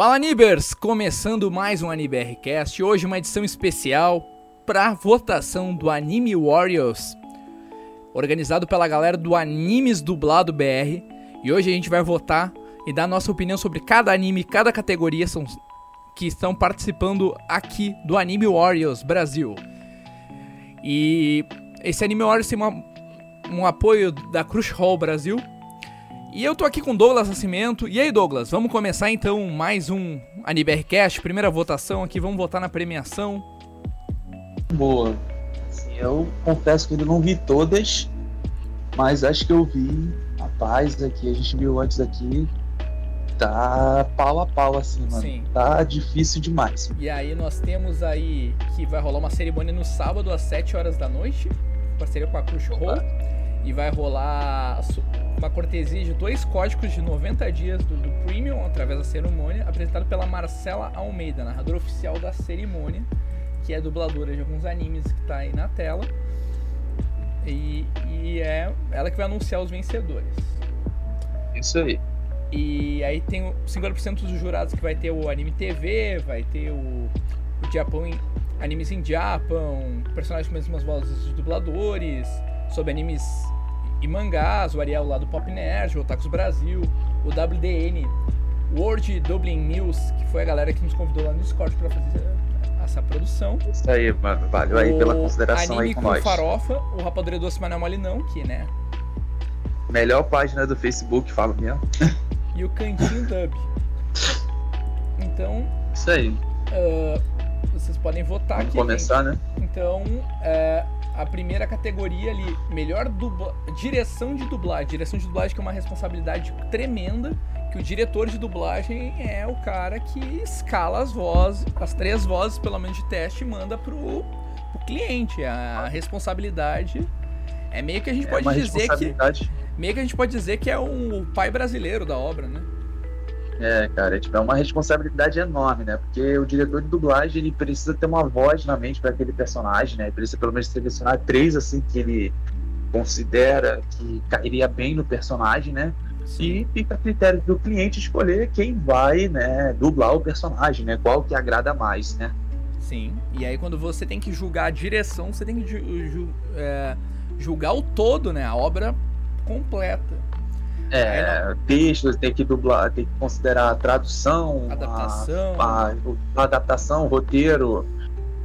Fala Nibers! Começando mais um AniBRcast, hoje uma edição especial para votação do Anime Warriors, organizado pela galera do Animes Dublado BR. E hoje a gente vai votar e dar nossa opinião sobre cada anime, cada categoria são, que estão participando aqui do Anime Warriors Brasil. E esse Anime Warriors tem uma, um apoio da Crunchyroll Brasil, e eu tô aqui com Douglas Nascimento. E aí, Douglas, vamos começar então mais um AniBRCast, primeira votação aqui, vamos votar na premiação. Boa. Assim, eu confesso que ainda não vi todas, mas acho que eu vi. Rapaz, aqui a gente viu antes aqui. Tá pau a pau assim, mano. Sim. Tá difícil demais. E aí nós temos aí que vai rolar uma cerimônia no sábado às 7 horas da noite, parceria com a Crunchyroll. E vai rolar uma cortesia de dois códigos de 90 dias do, do Premium através da cerimônia, apresentado pela Marcela Almeida, narradora oficial da cerimônia, que é dubladora de alguns animes que está aí na tela. E, e é ela que vai anunciar os vencedores. Isso aí. E aí tem 50% dos jurados que vai ter o Anime TV, vai ter o, o Japão em, Animes em Japão, personagens com as mesmas vozes de dubladores, sobre animes e mangás, o Ariel lá do Pop Nerd, o Otakus Brasil, o WDN, World Dublin News, que foi a galera que nos convidou lá no Discord para fazer essa produção. Isso aí, mano. Valeu aí pela consideração anime aí com, com nós. Farofa, o Rapadura Doce Manuel Molinão, que, né? Melhor página do Facebook, fala mesmo. E o Cantinho Dub. Então... Isso aí. Uh, vocês podem votar Vamos aqui. começar, né? Então, uh, a primeira categoria ali, melhor dubla... direção de dublagem. Direção de dublagem que é uma responsabilidade tremenda, que o diretor de dublagem é o cara que escala as vozes, as três vozes pelo menos de teste e manda pro, pro cliente. A responsabilidade é meio que a gente É pode dizer que meio que a gente pode dizer que é um, o pai brasileiro da obra, né? É, cara, é, tipo, é uma responsabilidade enorme, né? Porque o diretor de dublagem ele precisa ter uma voz na mente para aquele personagem, né? Ele precisa pelo menos selecionar três assim que ele considera que cairia bem no personagem, né? E fica a critério do cliente escolher quem vai, né, dublar o personagem, né? Qual que agrada mais, né? Sim. E aí quando você tem que julgar a direção, você tem que ju ju é, julgar o todo, né? A obra completa. É, textos, tem que dublar, tem que considerar a tradução, Adaptação. a, a, a adaptação, o roteiro,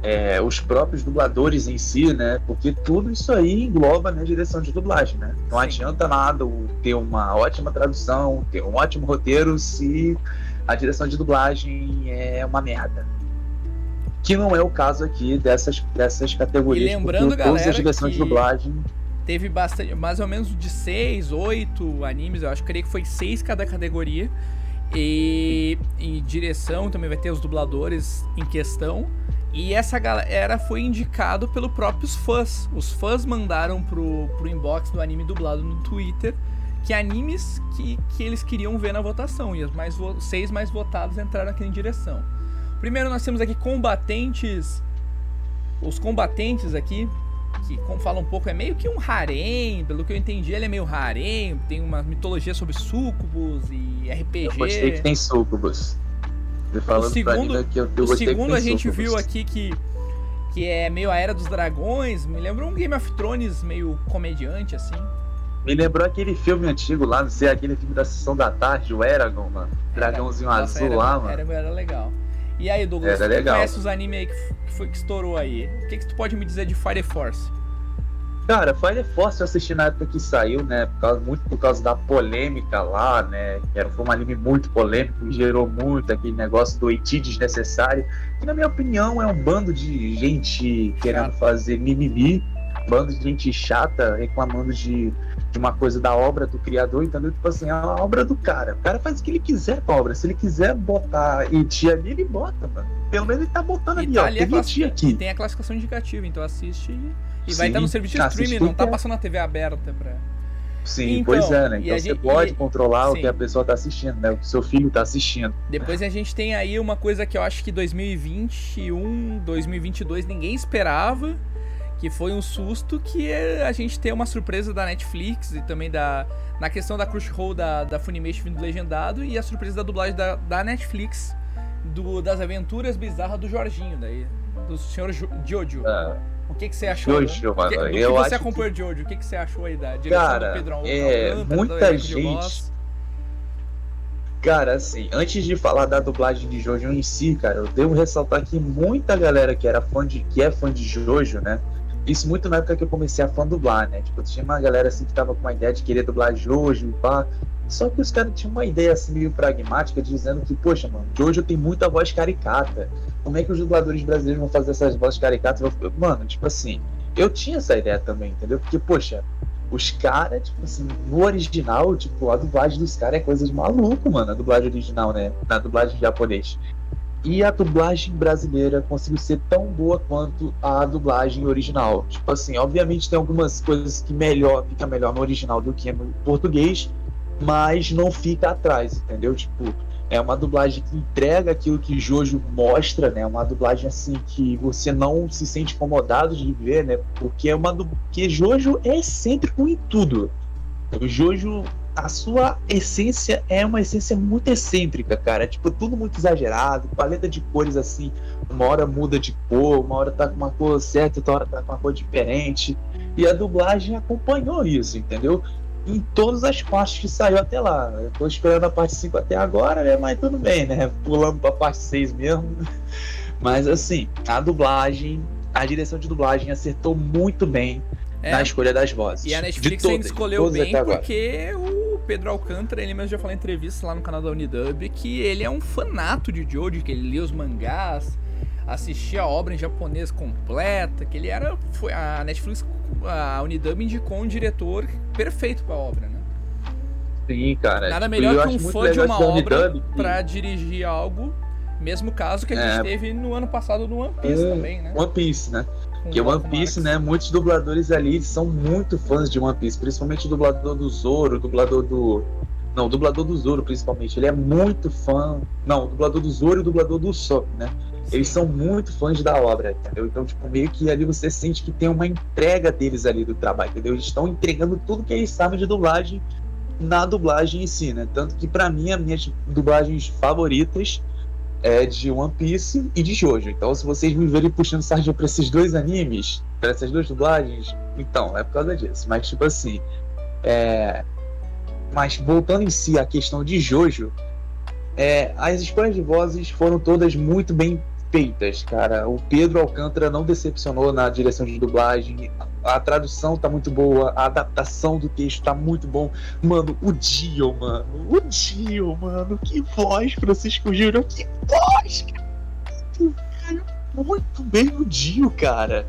é, os próprios dubladores em si, né? Porque tudo isso aí engloba na direção de dublagem, né? Não Sim. adianta nada ter uma ótima tradução, ter um ótimo roteiro se a direção de dublagem é uma merda. Que não é o caso aqui dessas, dessas categorias. E lembrando, porque todas galera, as direções que- de dublagem Teve bastante, mais ou menos de 6, 8 animes, eu acho que creio que foi 6 cada categoria. E em direção também vai ter os dubladores em questão. E essa galera foi indicado pelos próprios fãs. Os fãs mandaram pro, pro inbox do anime dublado no Twitter que animes que, que eles queriam ver na votação. E os mais vo- seis mais votados entraram aqui em direção. Primeiro nós temos aqui combatentes. Os combatentes aqui, que como fala um pouco, é meio que um harém, pelo que eu entendi, ele é meio harém, tem uma mitologia sobre sucubus e RPG. Eu gostei que tem sucubus. Você Falando segundo- que eu, eu o segundo a gente viu aqui que, que é meio a Era dos Dragões, me lembrou um Game of Thrones meio comediante, assim. Me lembrou aquele filme antigo lá, não sei, aquele filme da Sessão da Tarde, o Eragon, mano. Dragãozinho Era- azul era, lá, mano. Era, era legal. E aí, Douglas, Era legal. conhece os animes aí que, que foi que estourou aí? O que, que tu pode me dizer de Fire Force? Cara, Fire Force eu assisti na época que saiu, né? Por causa, muito por causa da polêmica lá, né? Era, foi um anime muito polêmico, que gerou muito aquele negócio do Iti desnecessário. Que na minha opinião é um bando de gente querendo fazer mimimi, bando de gente chata reclamando de, de uma coisa da obra do criador, entendeu? Tipo assim, é a obra do cara. O cara faz o que ele quiser com a obra. Se ele quiser botar Iti ali, ele bota, mano. Pelo menos ele tá botando ali, tá ó. ali a Tem classifica- aqui. Tem a classificação indicativa, então assiste e, e vai Sim, estar no serviço de assiste streaming, não tá passando na TV aberta pra. Sim, Então, pois é, né? Então a você gente- pode e- controlar sim. o que a pessoa tá assistindo, né? O que seu filho tá assistindo. Depois a gente tem aí uma coisa que eu acho que 2021, 2022 ninguém esperava, que foi um susto que a gente ter uma surpresa da Netflix e também da na questão da Crunchyroll da, da Funimation vindo legendado e a surpresa da dublagem da, da Netflix do, das aventuras bizarras do Jorginho, daí. Do senhor Jojo. É. O que, que você achou? Jojo, mano. Que, do que eu você acho acompanhou que... Jojo? O que, que você achou aí da direção Cara, do Pedrão? é, Alcântara, muita de gente-? Cara, assim, antes de falar da dublagem de Jojo em si, cara, eu devo ressaltar que muita galera que era fã de, que é fã de Jojo, né? Isso muito na época que eu comecei a fã dublar, né? Tipo, tinha uma galera assim que tava com uma ideia de querer dublar Jojo e pá. Só que os caras tinham uma ideia assim meio pragmática, dizendo que, poxa, mano, Jojo tem muita voz caricata. Como é que os dubladores brasileiros vão fazer essas vozes caricatas? Mano, tipo assim, eu tinha essa ideia também, entendeu? Porque, poxa, os caras, tipo assim, no original, tipo, a dublagem dos caras é coisa de maluco, mano. A dublagem original, né? Na dublagem japonês. E a dublagem brasileira conseguiu ser tão boa quanto a dublagem original. Tipo assim, obviamente tem algumas coisas que melhor, fica melhor no original do que no português, mas não fica atrás, entendeu? Tipo, é uma dublagem que entrega aquilo que Jojo mostra, né? Uma dublagem assim que você não se sente incomodado de ver, né? Porque é uma porque Jojo é excêntrico em tudo. O Jojo, a sua essência é uma essência muito excêntrica, cara. É, tipo tudo muito exagerado, paleta de cores assim, uma hora muda de cor, uma hora tá com uma cor certa, outra hora tá com uma cor diferente. E a dublagem acompanhou isso, entendeu? Em todas as partes que saiu até lá. Eu tô esperando a parte 5 até agora, né? Mas tudo bem, né? Pulando pra parte 6 mesmo. Mas assim, a dublagem, a direção de dublagem acertou muito bem É, na escolha das vozes. E a Netflix todas, ainda escolheu bem porque o Pedro Alcântara, ele mesmo já falou em entrevista lá no canal da Unidub, que ele é um fanato de Jojo, que ele lia os mangás, assistia a obra em japonês completa, que ele era. Foi, a Netflix, a Unidub indicou um diretor perfeito pra obra, né? Sim, cara. Nada tipo, melhor eu que um fã de uma obra pra dirigir algo. Mesmo caso que a gente É. teve no ano passado no One Piece É, também, né? One Piece, né? Porque One Piece, né? Muitos dubladores ali são muito fãs de One Piece, principalmente o dublador do Zoro, o dublador do. Não, o dublador do Zoro, principalmente. Ele é muito fã. Não, o dublador do Zoro e o dublador do Sop, né? Eles são muito fãs da obra, entendeu? Então, tipo, meio que ali você sente que tem uma entrega deles ali do trabalho, entendeu? Eles estão entregando tudo que eles sabem de dublagem na dublagem em si, né? Tanto que pra mim, as minhas dublagens favoritas é de One Piece e de Jojo. Então, se vocês me verem puxando sardinha pra esses dois animes, pra essas duas dublagens, então, é por causa disso. Mas, tipo assim, é... Mas voltando em si à questão de Jojo, é, as escolhas de vozes foram todas muito bem feitas, cara. O Pedro Alcântara não decepcionou na direção de dublagem. A, a tradução tá muito boa, a adaptação do texto tá muito bom. Mano, o Dio, mano. O Dio, mano. Que voz, Francisco Júnior. Que voz, cara. Muito bem o Dio, cara.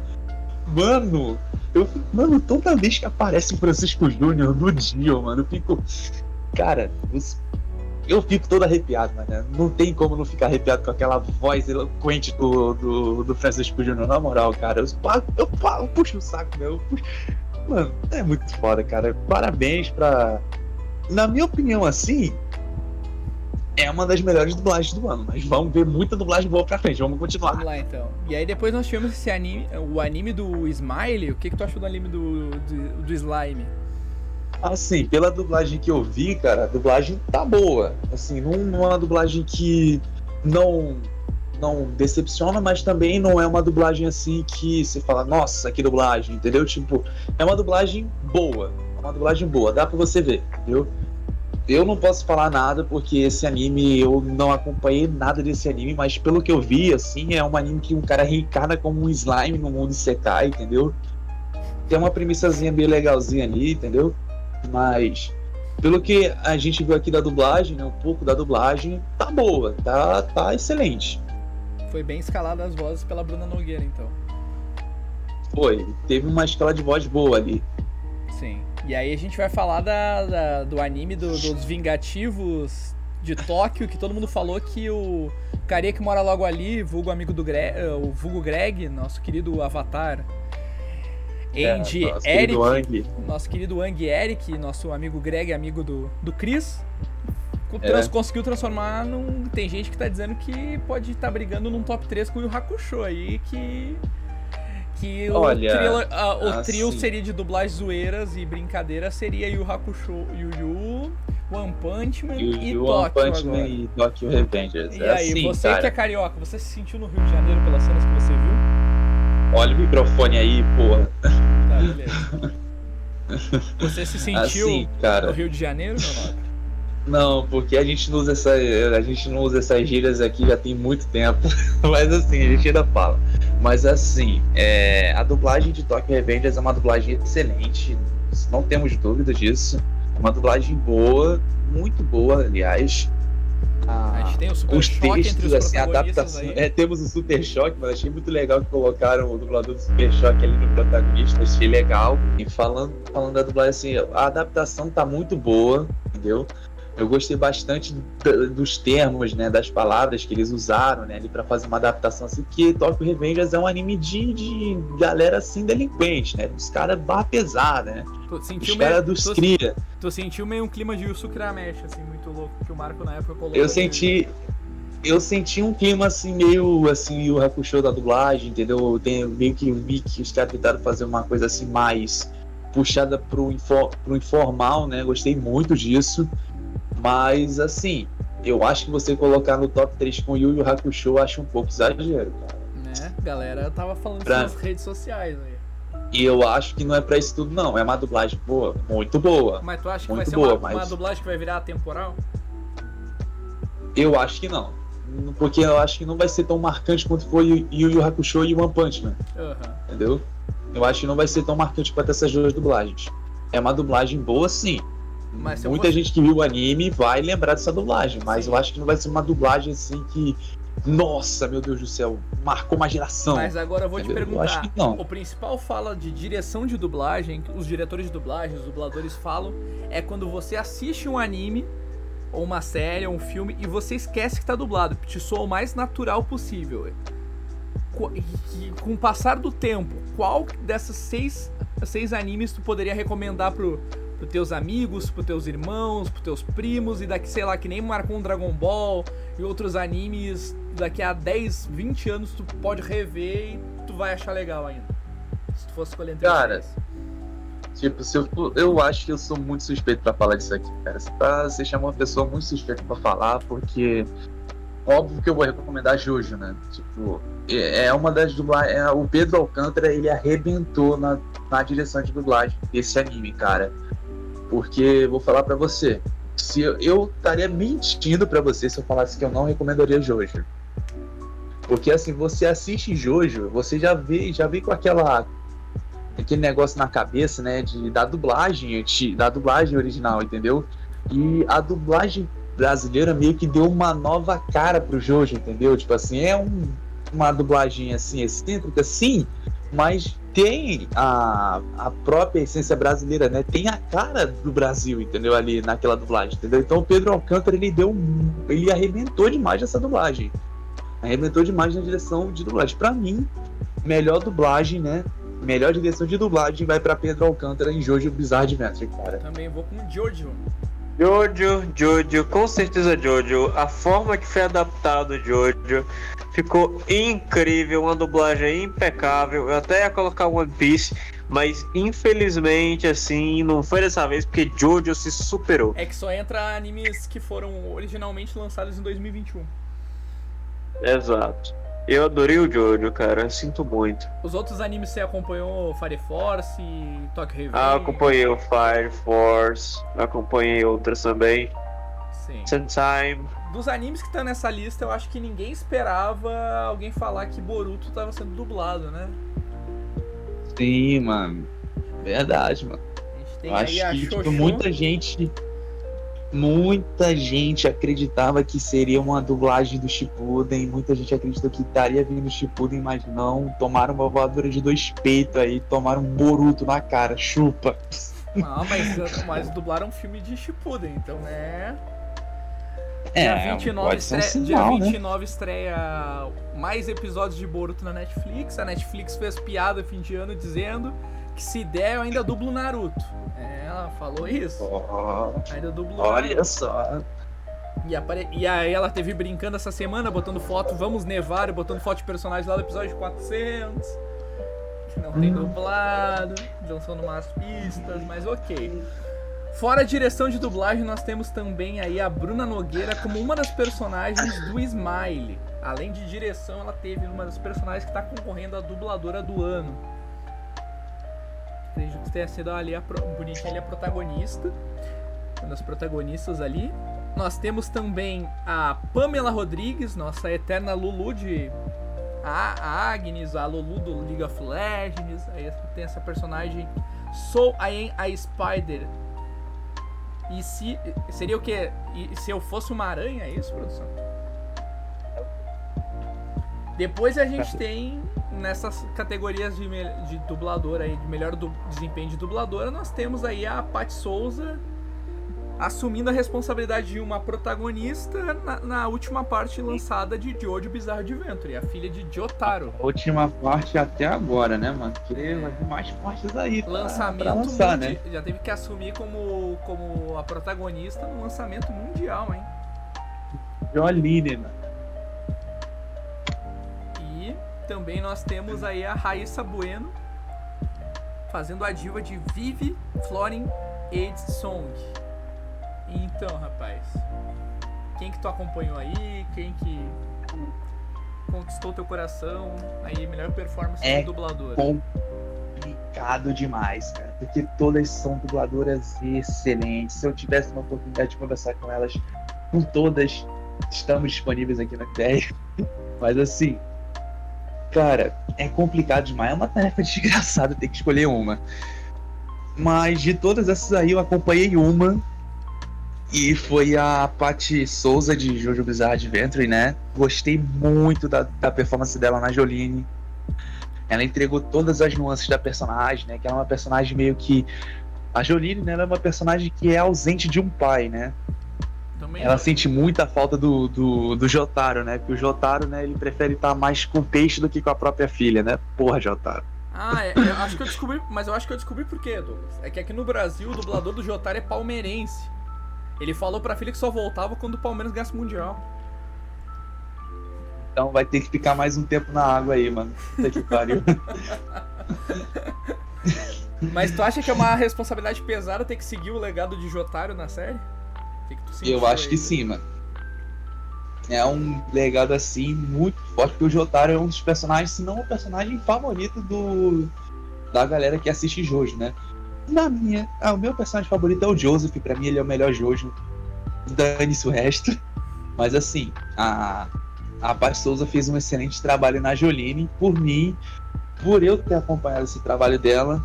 Mano, eu mano, toda vez que aparece o Francisco Júnior no Dio, mano, eu fico. Cara, eu fico todo arrepiado, mano. Não tem como não ficar arrepiado com aquela voz eloquente do, do, do Francisco Júnior, na moral, cara. Eu, eu, pa- eu puxo o saco, meu. eu puxo- Mano, é muito foda, cara. Parabéns pra. Na minha opinião, assim. É uma das melhores dublagens do ano, mas vamos ver muita dublagem boa pra frente. Vamos continuar. Vamos lá então. E aí depois nós tivemos esse anime, o anime do Smiley. O que, que tu achou do anime do, do, do Slime? Assim, pela dublagem que eu vi, cara, a dublagem tá boa. Assim, não, não é uma dublagem que não não decepciona, mas também não é uma dublagem assim que você fala, nossa, que dublagem, entendeu? Tipo, é uma dublagem boa. É uma dublagem boa, dá pra você ver, entendeu? Eu não posso falar nada porque esse anime eu não acompanhei nada desse anime, mas pelo que eu vi, assim, é um anime que um cara reencarna como um slime no mundo Sekai, entendeu? Tem uma premissazinha bem legalzinha ali, entendeu? Mas pelo que a gente viu aqui da dublagem, né, um pouco da dublagem, tá boa, tá, tá excelente. Foi bem escalada as vozes pela Bruna Nogueira, então. Foi, teve uma escala de voz boa ali. Sim. E aí a gente vai falar da, da- do anime do- dos Vingativos de Tóquio, que todo mundo falou que o carinha que mora logo ali, vulgo amigo do Greg, o vulgo Greg, nosso querido Avatar, Andy É, nosso Eric, querido nosso querido Ang Eric, nosso amigo Greg, amigo do, do Chris, É. trans- conseguiu transformar num. Tem gente que tá dizendo que pode estar brigando num top 3 com o Hakusho aí, que. Que Olha, o, trio, a- o assim- trio seria de dublagem zoeiras e brincadeiras, seria Yu Hakusho, Yu Yu, One Punch Man E, e, o One Tóquio Punch Man agora. e Tokyo Revengers. E é aí, assim, você cara. que é carioca, você se sentiu no Rio de Janeiro pelas cenas que você viu? Olha o microfone aí, porra. Tá, beleza. Você se sentiu Assim, no. Rio de Janeiro, meu nobre? Não, porque a gente não usa essa, a gente não usa essas gírias aqui já tem muito tempo. Mas assim, a gente ainda fala. Mas assim, é, a dublagem de Tokyo Revengers é uma dublagem excelente, não temos dúvida disso. É uma dublagem boa, muito boa, aliás. A Ah, gente tem o super os choque entre textos, os assim, a adaptação. É, temos o Super Choque, mas achei muito legal que colocaram o dublador do Super Choque ali no protagonista, achei legal. E falando, falando da dublagem, assim, a adaptação tá muito boa, entendeu? Eu gostei bastante dos termos, né, das palavras que eles usaram, né, ali pra fazer uma adaptação assim, que Tokyo Revengers é um anime de, de galera assim delinquente, né, dos caras barra pesada, né, Tu os caras dos cria. tu sentiu meio um clima de Yusuke Urameshi, assim, muito louco, que o Marco na época colocou. Eu senti. Eu senti um clima assim, meio assim, o Hakusho da dublagem, entendeu? Tem, meio que vi que os caras tentaram fazer uma coisa assim mais puxada pro, info, pro informal, né? Gostei muito disso. Mas assim, eu acho que você colocar no top 3 com Yu Yu Hakusho, eu acho um pouco exagero, cara. Né? Galera tava falando Pra- isso nas redes sociais aí. E eu acho que não é pra isso tudo, não. É uma dublagem boa, muito boa. Mas tu acha que vai ser boa, uma, uma mas- dublagem que vai virar temporal? Eu acho que não. Porque eu acho que não vai ser tão marcante quanto foi Yu Yu Hakusho e One Punch Man. Aham. entendeu? Eu acho que não vai ser tão marcante quanto essas duas dublagens. É uma dublagem boa, sim. Muita fosse- gente que viu o anime vai lembrar dessa dublagem, mas Sim. eu acho que não vai ser uma dublagem assim que. Nossa, meu Deus do céu, marcou uma geração. Mas agora eu vou te Entendeu? Eu acho perguntar. que não. O principal fala de direção de dublagem, os diretores de dublagem, os dubladores falam, é quando você assiste um anime, ou uma série, ou um filme, e você esquece que tá dublado, te soa o mais natural possível. E Com o passar do tempo, qual dessas seis, seis animes tu poderia recomendar pro, pros teus amigos, pros teus irmãos, pros teus primos, e daqui, sei lá, que nem marcou um Dragon Ball e outros animes, daqui a 10, 20 anos tu pode rever e tu vai achar legal ainda. Se tu fosse escolher entre os Cara, seis. Tipo, se eu, eu acho que eu sou muito suspeito pra falar disso aqui, cara. Você, tá, você chamou uma pessoa muito suspeita pra falar, porque óbvio que eu vou recomendar Jojo, né? Tipo, é é uma das dublagens. É, o Pedro Alcântara, ele arrebentou na, na direção de dublagem desse anime, cara. Porque, vou falar pra você, se eu, estaria mentindo pra você se eu falasse que eu não recomendaria Jojo. Porque assim, você assiste Jojo, você já vê, já vê com aquela aquele negócio na cabeça, né, de da dublagem, anti- da dublagem original, entendeu? E a dublagem brasileira meio que deu uma nova cara pro Jojo, entendeu? Tipo assim, é um- uma dublagem assim excêntrica, sim, mas tem a, a própria essência brasileira, né? Tem a cara do Brasil, entendeu? Ali naquela dublagem, entendeu? Então o Pedro Alcântara ele deu, um- ele arrebentou demais essa dublagem, arrebentou demais na direção de dublagem. Pra mim, melhor dublagem, né? Melhor direção de dublagem vai pra Pedro Alcântara em Jojo Bizarre Adventure, cara. Também vou com o Jojo. Jojo, Jojo, com certeza Jojo. A forma que foi adaptado o Jojo ficou incrível, uma dublagem impecável. Eu até ia colocar One Piece, mas infelizmente assim não foi dessa vez porque Jojo se superou. É que só entra animes que foram originalmente lançados em 2021. Exato. Eu adorei o Jojo, cara. Sinto muito. Os outros animes você acompanhou Fire Force, Tokyo Revenge? Ah, acompanhei o Fire Force, acompanhei outras também. Sim. Time. Dos animes que tá nessa lista, eu acho que ninguém esperava alguém falar que Boruto tava sendo dublado, né? Sim, mano. Verdade, mano. A gente tem Eu acho aí a que tipo, muita gente. Muita gente acreditava que seria uma dublagem do Shippuden, muita gente acreditou que estaria vindo Shippuden, mas não. Tomaram uma voadora de dois peitos aí, tomaram um Boruto na cara, chupa. Ah, mas, mas dublaram um filme de Shippuden, então é... Dia 29, pode ser um sinal, Dia né? 29 estreia mais episódios de Boruto na Netflix. A Netflix fez piada fim de ano dizendo que se der eu ainda dublo Naruto. É, ela falou isso. Ó, Ainda dublo olha Naruto. só. E, apare... e aí ela teve brincando essa semana, botando foto, vamos nevar, e botando foto de personagem lá do episódio 400. Que não tem Hum. dublado, lançando umas pistas, mas ok. Fora a direção de dublagem, nós temos também aí a Bruna Nogueira como uma das personagens do Smile. Além de direção, ela teve uma das personagens que está concorrendo a dubladora do ano. Acredito que tenha sido ali a pro... bonitinha ali a protagonista. Uma das protagonistas ali. Nós temos também a Pamela Rodrigues, nossa eterna Lulu de a Agnes, a Lulu do League of Legends. Aí tem essa personagem Sou I Am a Spider. E se seria o que? Se eu fosse uma aranha, é isso, produção? Depois a gente tem nessas categorias de, de dublador aí, de melhor du desempenho de dubladora, nós temos aí a Pat Souza assumindo a responsabilidade de uma protagonista na, na última parte lançada de Jojo Bizarro Adventure, a filha de Jotaro. A última parte até agora, né, mano? Porque é. vai ter mais partes aí. Pra, lançamento pra lançar, né? Já teve que assumir como, como a protagonista no lançamento mundial, hein? Joline, mano. E também nós temos aí a Raíssa Bueno fazendo a diva de Vivi Florin AIDS Song. Então, rapaz, quem que tu acompanhou aí? Quem que conquistou teu coração? Aí, melhor performance é do dublador. complicado demais, cara, porque todas são dubladoras excelentes. Se eu tivesse uma oportunidade de conversar com elas, com todas, estamos disponíveis aqui na ideia. Mas assim, cara, é complicado demais. É uma tarefa desgraçada ter que escolher uma. Mas de todas essas aí, eu acompanhei uma e foi a Paty Souza de Jojo Bizarre Adventure, né? Gostei muito da, da performance dela na Jolene. Ela entregou todas as nuances da personagem, né? Que ela é uma personagem meio que. A Jolene, né? Ela é uma personagem que é ausente de um pai, né? Também ela é. sente muita falta do, do, do Jotaro, né? Porque o Jotaro, né? Ele prefere estar mais com o peixe do que com a própria filha, né? Porra, Jotaro. Ah, é, eu acho que eu descobri, mas eu acho que eu descobri por quê, Douglas. É que aqui no Brasil o dublador do Jotaro é palmeirense. Ele falou pra filha que só voltava quando o Palmeiras ganhasse o Mundial. Então vai ter que ficar mais um tempo na água aí, mano. Puta que pariu. Mas tu acha que é uma responsabilidade pesada ter que seguir o legado de Jotaro na série? Que Eu acho aí, que sim, mano. É um legado assim muito forte, porque o Jotaro é um dos personagens, se não o personagem favorito do da galera que assiste Jojo, né? Na minha, ah, o meu personagem favorito é o Joseph, para mim ele é o melhor Jojo. Dane-se o resto. Mas assim, a, a Paty Souza fez um excelente trabalho na Jolene. Por mim, por eu ter acompanhado esse trabalho dela,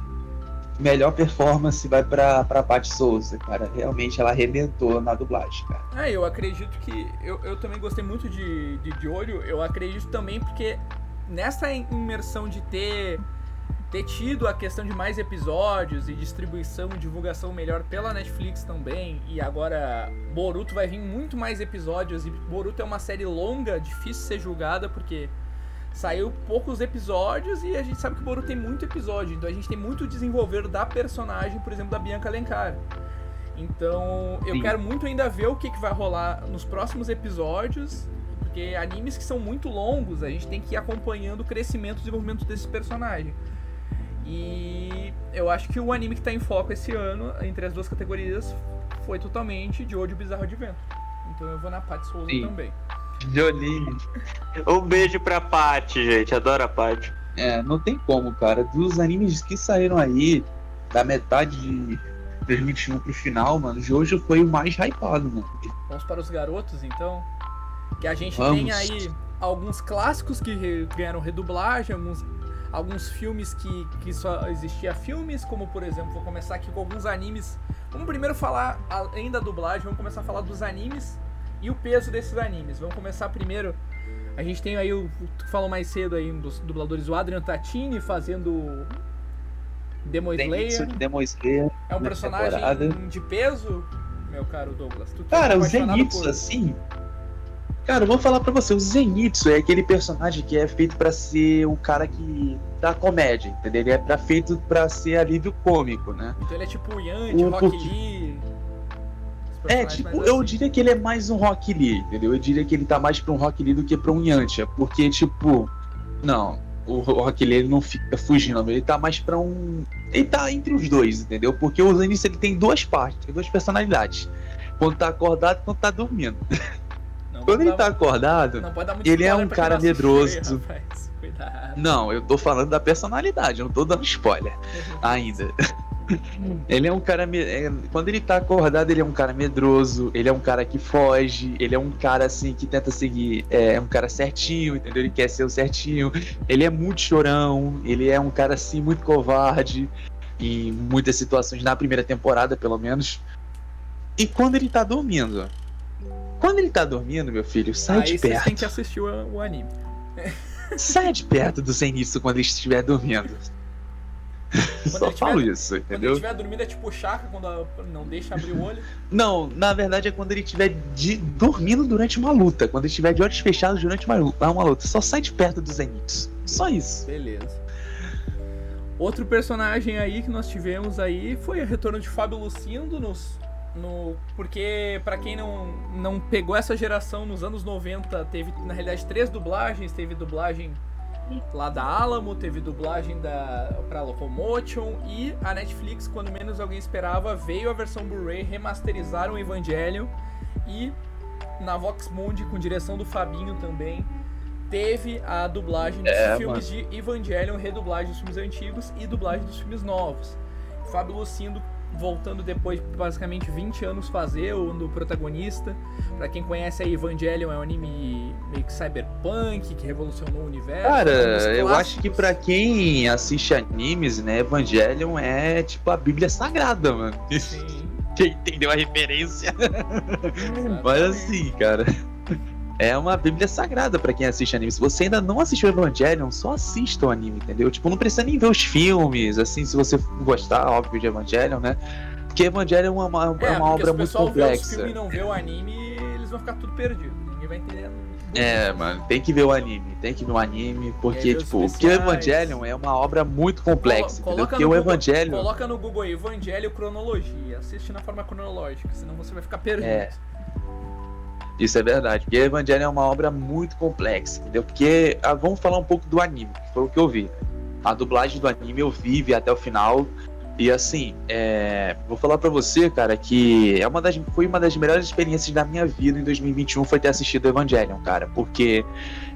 melhor performance vai pra, pra Paty Souza, cara. Realmente ela arrebentou na dublagem, cara. É, eu acredito que. Eu, eu também gostei muito de, de, de Olho. Eu acredito também porque nessa imersão de ter ter tido a questão de mais episódios e distribuição e divulgação melhor pela Netflix também. E agora Boruto vai vir muito mais episódios. E Boruto é uma série longa, difícil de ser julgada, porque saiu poucos episódios e a gente sabe que Boruto tem muito episódio. Então a gente tem muito desenvolver da personagem, por exemplo, da Bianca Alencar. Então eu Sim. quero muito ainda ver o que, que vai rolar nos próximos episódios. Porque animes que são muito longos, a gente tem que ir acompanhando o crescimento e desenvolvimento desse personagem. E eu acho que o anime que tá em foco esse ano, entre as duas categorias, foi totalmente de Odio Bizarro de Vento. Então eu vou na Paty Souza Sim. também. Joline. Um beijo pra Paty, gente. Adoro a Paty. É, não tem como, cara. Dos animes que saíram aí, da metade de 2021 pro final, mano, Jojo foi o mais hypado, mano. Vamos para os garotos, então. Que a gente Vamos. tem aí alguns clássicos que ganharam redublagem, alguns alguns filmes que, que só existia filmes, como por exemplo, vou começar aqui com alguns animes. Vamos primeiro falar, além da dublagem, vamos começar a falar dos animes e o peso desses animes. Vamos começar primeiro. A gente tem aí o. Tu falou mais cedo aí um dos dubladores, o Adrian Tatini fazendo. Demon Slayer. Demon Slayer. É um personagem temporada. de peso, meu caro Douglas. Cara, o Zenitsu, assim, Cara, eu vou falar para você, o Zenitsu é aquele personagem que é feito para ser o cara que da comédia, entendeu? Ele é pra, feito para ser alívio cômico, né? Então ele é tipo o Yandy, o Rock Lee. É, tipo, eu assim. diria que ele é mais um Rock Lee, entendeu? Eu diria que ele tá mais pra um Rock Lee do que pra um Yantia, porque, tipo, não, o Rock Lee ele não fica fugindo, ele tá mais pra um ele tá entre os dois, entendeu? Porque o Zenith ele tem duas partes, tem duas personalidades. Quando tá acordado e quando tá dormindo. Não Quando ele tá acordado, não pode dar muito ele é um cara aí, medroso. Cuidado. Não, eu tô falando da personalidade, eu não tô dando spoiler ainda. Ele é um cara. me- é, quando ele tá acordado, ele é um cara medroso, ele é um cara que foge, ele é um cara assim que tenta seguir. É, um cara certinho, entendeu? Ele quer ser o certinho. Ele é muito chorão, ele é um cara assim muito covarde em muitas situações, na primeira temporada, pelo menos. E quando ele tá dormindo? Quando ele tá dormindo, meu filho, sai Aí de perto. têm que assistir o, o anime. Sai de perto do Zenitsu quando ele estiver dormindo. Só ele falo tiver- isso, Quando ele entendeu? estiver dormindo é tipo chaca, quando a- não deixa abrir o olho. Não, na verdade é quando ele estiver de- dormindo durante uma luta. Quando ele estiver de olhos fechados durante uma, uma luta. Só sai de perto do Zenitsu. Só isso. Beleza. Outro personagem aí que nós tivemos aí foi o retorno de Fábio Lucindo nos, no, porque pra quem não, não pegou essa geração nos anos 90, teve na realidade três dublagens, teve dublagem lá da Alamo, teve dublagem da para Locomotion e a Netflix, quando menos alguém esperava, veio a versão Blu-ray, remasterizaram o Evangelion e na Vox Mundi com direção do Fabinho também teve a dublagem dos É, filmes de Evangelion, redublagem dos filmes antigos e dublagem dos filmes novos. Fábio Lucindo voltando depois de basicamente 20 anos fazer o do protagonista. Pra quem conhece aí, Evangelion é um anime meio que cyberpunk, que revolucionou o universo. Cara, eu acho que pra quem assiste animes, né, Evangelion é tipo a Bíblia Sagrada, mano. Sim, Quem entendeu a referência? Mas assim, cara. É uma Bíblia sagrada pra quem assiste anime. Se você ainda não assistiu Evangelion, só assista o anime, entendeu? Tipo, não precisa nem ver os filmes, assim, se você gostar, óbvio, de Evangelion, né? Porque Evangelion é uma, é É, uma obra se o muito pessoal vê os complexa. filmes e não vê o anime, eles vão ficar tudo perdido. Ninguém vai entender. É, mano, tem que ver o anime, tem que ver o anime, porque, tipo, porque o. Evangelion é uma obra muito complexa, Colo- Porque no o Google- Evangelion. Coloca no Google aí, Evangelho Cronologia. Assiste na forma cronológica, senão você vai ficar perdido. É. Isso é verdade, porque Evangelion é uma obra muito complexa, entendeu? Porque ah, vamos falar um pouco do anime, que foi o que eu vi. A dublagem do anime eu vi, vi até o final. E assim, é, vou falar pra você, cara, que é uma das, foi uma das melhores experiências da minha vida em 2021 foi ter assistido Evangelion, cara. Porque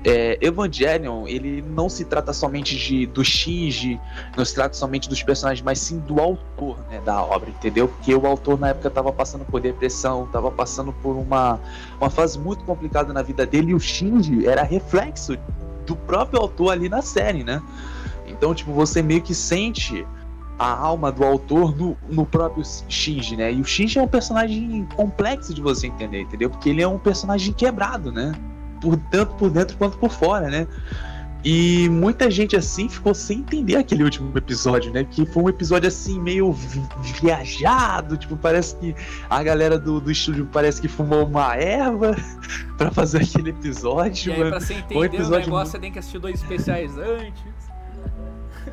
é, Evangelion, ele não se trata somente de, do Shinji, não se trata somente dos personagens, mas sim do autor né, da obra, entendeu? Porque o autor na época tava passando por depressão, tava passando por uma, uma fase muito complicada na vida dele, e o Shinji era reflexo do próprio autor ali na série, né? Então, tipo, você meio que sente a alma do autor no, no próprio Shinji, né? E o Shinji é um personagem complexo de você entender, entendeu? Porque ele é um personagem quebrado, né? Por, tanto por dentro quanto por fora, né? E muita gente assim ficou sem entender aquele último episódio, né? Que foi um episódio assim meio vi- viajado, tipo, parece que a galera do, do estúdio parece que fumou uma erva pra fazer aquele E episódio, aí, mano. pra você um entender o episódio negócio, você tem que assistir dois especiais antes.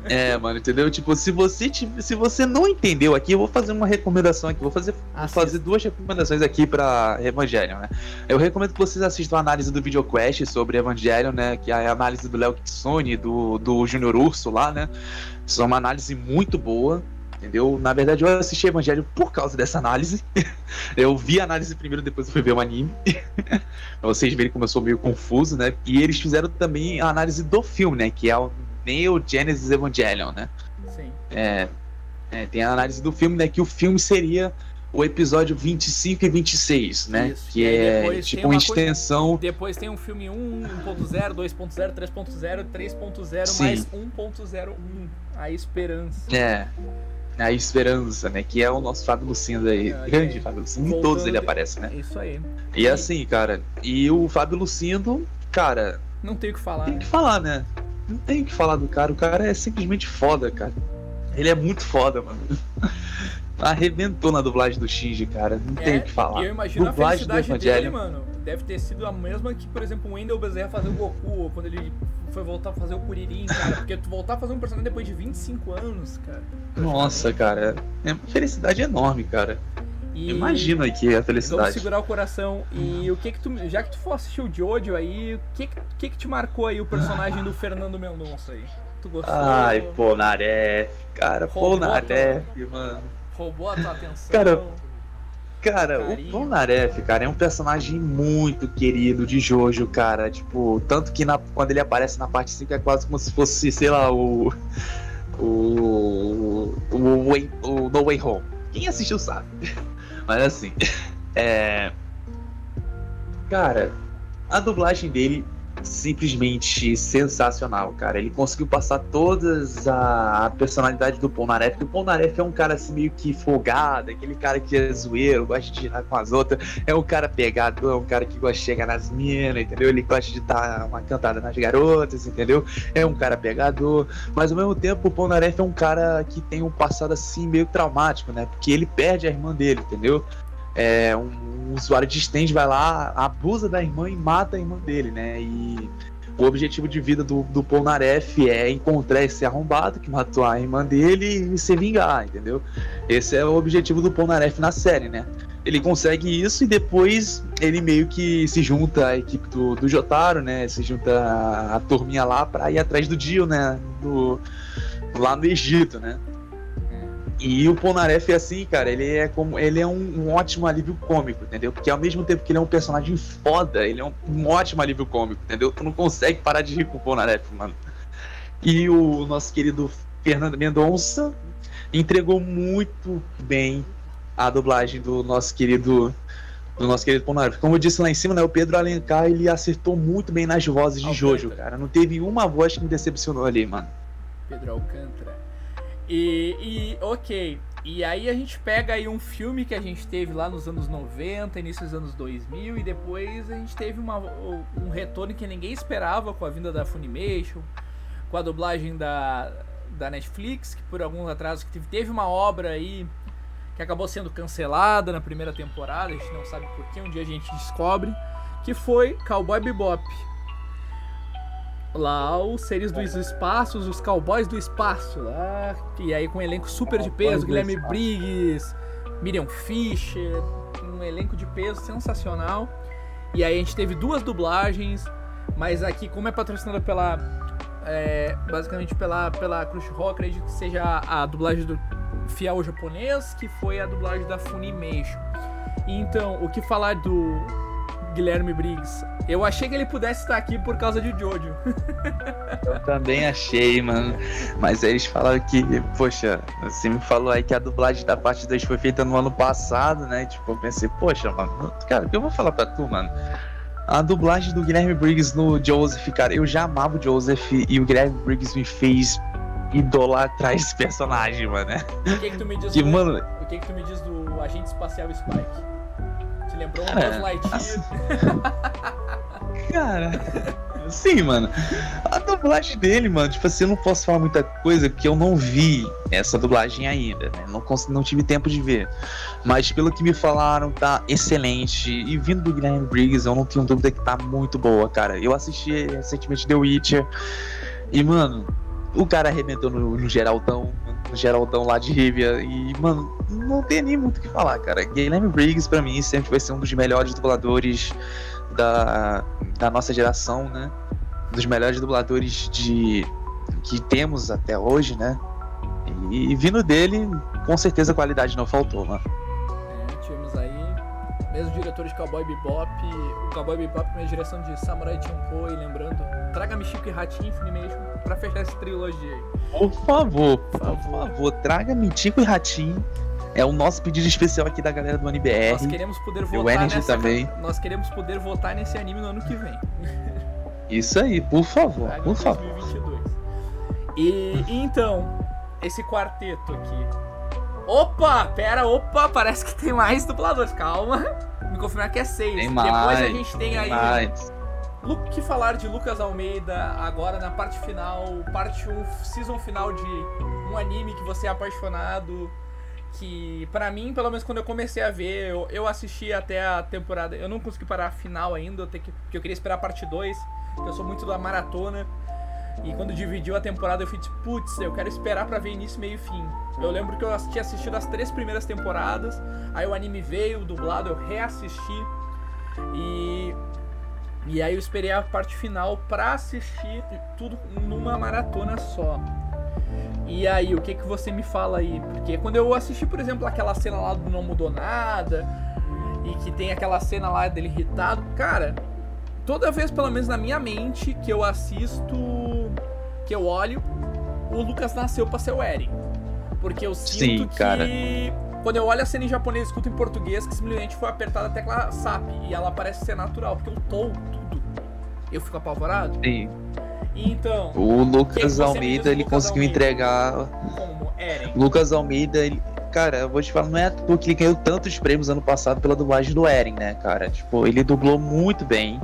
É, mano, entendeu? Tipo, se você se você não entendeu aqui, eu vou fazer uma recomendação aqui, vou fazer vou fazer duas recomendações aqui pra Evangelion, né? Eu recomendo que vocês assistam a análise do VideoQuest sobre Evangelion, né? Que é a análise do Léo Kitsune, do, do Júnior Urso lá, né? Isso é uma análise muito boa, entendeu? Na verdade, eu assisti Evangelion por causa dessa análise. eu vi a análise primeiro, depois eu fui ver o anime. pra vocês verem como eu sou meio confuso, né? E eles fizeram também a análise do filme, né? Que é o Neo Genesis Evangelion, né? Sim. É, é, tem a análise do filme, né? Que o filme seria o episódio 25 e 26, né? Isso. Que é depois tipo uma uma coisa- extensão. Depois tem um filme 1, 1.0, 2.0, 3.0, 3.0 Sim. mais 1.01. A esperança. É. A esperança, né? Que é o nosso Fábio Lucindo aí. É, grande é. Fábio Lucindo. Em todos ele aparece, né? Isso aí. E assim, cara. E o Fábio Lucindo, cara, Não tem o que falar. tem que falar, né? Não tem o que falar do cara. O cara é simplesmente foda, cara. Ele é muito foda, mano. Arrebentou na dublagem do Shinji, cara. Não tem É, o que falar. E eu imagino a Dublagem do felicidade dele, mano. Deve ter sido a mesma que, por exemplo, o Wendell Bezerra fazer o Goku, ou quando ele foi voltar a fazer o Kuririn, cara. Porque tu voltar a fazer um personagem depois de 25 anos, cara. Nossa, cara. É uma felicidade enorme, cara. E... Imagina aqui a Vamos felicidade. segurar o coração. E o que que tu. Já que tu for assistir o Jojo aí, o que que, que que te marcou aí o personagem do Fernando Mendonça aí? Tu gostou? Ai, Polnareff, cara, Roubou Polnareff, mano. Roubou a tua atenção? Cara, Cara, Carinho. o Polnareff, cara, é um personagem muito querido de Jojo, cara. Tipo, tanto que na- quando ele aparece na parte 5 é quase como se fosse, sei lá, o. O. O, Way- o No Way Home. Quem assistiu sabe. Mas assim. É. Cara, a dublagem dele simplesmente sensacional, cara. Ele conseguiu passar todas a, personalidade do Polnareff. porque O Polnareff é um cara assim meio que folgado, aquele cara que é zoeiro, gosta de tirar com as outras. É um cara pegador, é um cara que gosta de chegar nas minas, entendeu? Ele gosta de dar uma cantada nas garotas, entendeu? É um cara pegador. Mas ao mesmo tempo, o Polnareff é um cara que tem um passado assim meio traumático, né? Porque ele perde a irmã dele, entendeu? É, um, um usuário de stand vai lá, abusa da irmã e mata a irmã dele, né? E o objetivo de vida do, do Polnareff é encontrar esse arrombado que matou a irmã dele e se vingar, entendeu? Esse é o objetivo do Polnareff na série, né? Ele consegue isso e depois ele meio que se junta à equipe do, do Jotaro, né? Se junta a, a turminha lá pra ir atrás do Dio, né? Do, lá no Egito, né? E o Polnareff é assim, cara, ele é como ele é um, um ótimo alívio cômico, entendeu? Porque ao mesmo tempo que ele é um personagem foda, ele é um, um ótimo alívio cômico, entendeu? Tu não consegue parar de rir com o Polnareff, mano. E o nosso querido Fernando Mendonça entregou muito bem a dublagem do nosso querido do nosso querido Polnareff. Como eu disse lá em cima, né, o Pedro Alencar, ele acertou muito bem nas vozes de Alcântara. Jojo, cara. Não teve uma voz que me decepcionou ali, mano. Pedro Alcântara. E, e, ok. E aí a gente pega aí um filme que a gente teve lá nos anos 90, início dos anos 2000, e depois a gente teve uma- um retorno que ninguém esperava com a vinda da Funimation, com a dublagem da, da Netflix, que por alguns atrasos que teve, teve uma obra aí que acabou sendo cancelada na primeira temporada, a gente não sabe por que, um dia a gente descobre, que foi Cowboy Bebop. Lá os seres dos espaços, os cowboys do espaço lá. E aí com um elenco super de peso, Guilherme. Briggs, Miriam Fisher, um elenco de peso sensacional. E aí a gente teve duas dublagens, mas aqui como é patrocinada pela. é, basicamente pela, pela Crunchyroll, acredito que seja a, a dublagem do fiel japonês, que foi a dublagem da Funimation. Então, o que falar do Guilherme Briggs? Eu achei que ele pudesse estar aqui por causa de Jojo. Eu também achei, mano. Mas aí eles falaram que, poxa, você me falou aí que a dublagem da parte 2 foi feita no ano passado, né? Tipo, eu pensei, poxa, mano, cara, o que eu vou falar pra tu, mano? A dublagem do Guilherme Briggs no Joseph, cara, eu já amava o Joseph e o Guilherme Briggs me fez idolatrar esse personagem, mano. né? O que, que tu me diz Que, do, mano, o que, que tu me diz do agente espacial Spike? Lembrou um Cara, Buzz Lightyear? assim- Cara, sim, mano. A dublagem dele, mano, tipo assim, eu não posso falar muita coisa porque eu não vi essa dublagem ainda, né? Não, não tive tempo de ver. Mas pelo que me falaram, tá excelente. E vindo do Guilherme Briggs, eu não tenho dúvida que tá muito boa, cara. Eu assisti recentemente The Witcher e, mano, o cara arrebentou no, no Geraldão, no Geraldão lá de Rivia. E, mano, não tem nem muito o que falar, cara. Guilherme Briggs, pra mim, sempre vai ser um dos melhores dubladores da, da nossa geração, né? Dos melhores dubladores de que temos até hoje, né? E, vindo dele, com certeza a qualidade não faltou, mano. Mesmo diretor de Cowboy Bebop, o Cowboy Bebop com a direção de Samurai Champloo, e lembrando, traga-me Chico e Ratinho Funimation pra fechar essa trilogia aí. Por favor, por favor. favor, traga Mitico e Ratinho. É o nosso pedido especial aqui da galera do NBR. Nós queremos poder votar nessa também. Nós queremos poder votar nesse anime no ano que vem. Isso aí, por favor, Traga por favor. 2022. E, e então, esse quarteto aqui. Opa, pera, opa, parece que tem mais dubladores. Calma. Me confirmar que é seis. Tem Depois mais. a gente tem aí Mas, Lu- que falar de Lucas Almeida agora na parte final, parte 1, season final de um anime que você é apaixonado. Que pra mim, pelo menos quando eu comecei a ver, eu, eu assisti até a temporada. Eu não consegui parar a final ainda, eu tenho que, porque eu queria esperar a parte 2, porque eu sou muito da maratona. E quando dividiu a temporada, eu fiz, putz, eu quero esperar pra ver início, meio e fim. Eu lembro que eu tinha assistido as três primeiras temporadas, aí o anime veio, dublado, eu reassisti. E E aí eu esperei a parte final pra assistir tudo numa maratona só. E aí, o que que você me fala aí? Porque quando eu assisti, por exemplo, aquela cena lá do Não Mudou Nada, e que tem aquela cena lá dele irritado, cara, toda vez, pelo menos na minha mente, que eu assisto, que eu olho, o Lucas nasceu pra ser o Eren. Porque eu sinto Sim, que. cara. Quando eu olho a cena em japonês e escuto em português, que simplesmente foi apertada a tecla SAP. E ela parece ser natural, porque eu tô tudo. Eu fico apavorado. Sim. Então, O Lucas diz Almeida, ele Lucas conseguiu Almeida? entregar. como Eren. Lucas Almeida, ele. Cara, eu vou te falar, não é à toa que ele ganhou tantos prêmios ano passado pela dublagem do Eren, né, cara? Tipo, ele dublou muito bem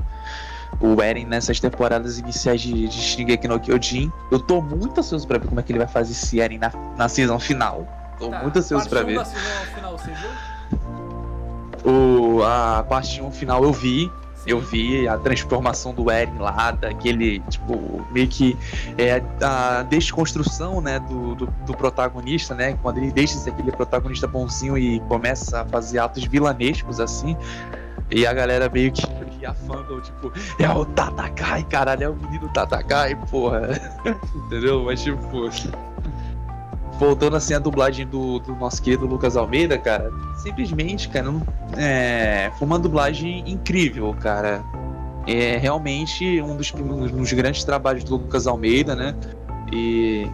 o Eren nessas temporadas iniciais de, de Shingeki no Kyojin. Eu tô muito ansioso pra ver como é que ele vai fazer esse Eren na, na season final. Tô Tá, muito ansioso pra ver. da season final, você viu? O, a parte 1 final eu vi. Eu vi a transformação do Eren lá, daquele, tipo, meio que é, a desconstrução, né, do, do, do protagonista, né, quando ele deixa de ser aquele protagonista bonzinho e começa a fazer atos vilanescos, assim, e a galera meio que e a fandom, tipo, é o Tatakai, caralho, é o menino Tatakai, porra, entendeu? Mas, tipo, voltando assim a dublagem do, do nosso querido Lucas Almeida, cara, simplesmente, cara, não, é, foi uma dublagem incrível, cara. É realmente um dos, um dos grandes trabalhos do Lucas Almeida, né? E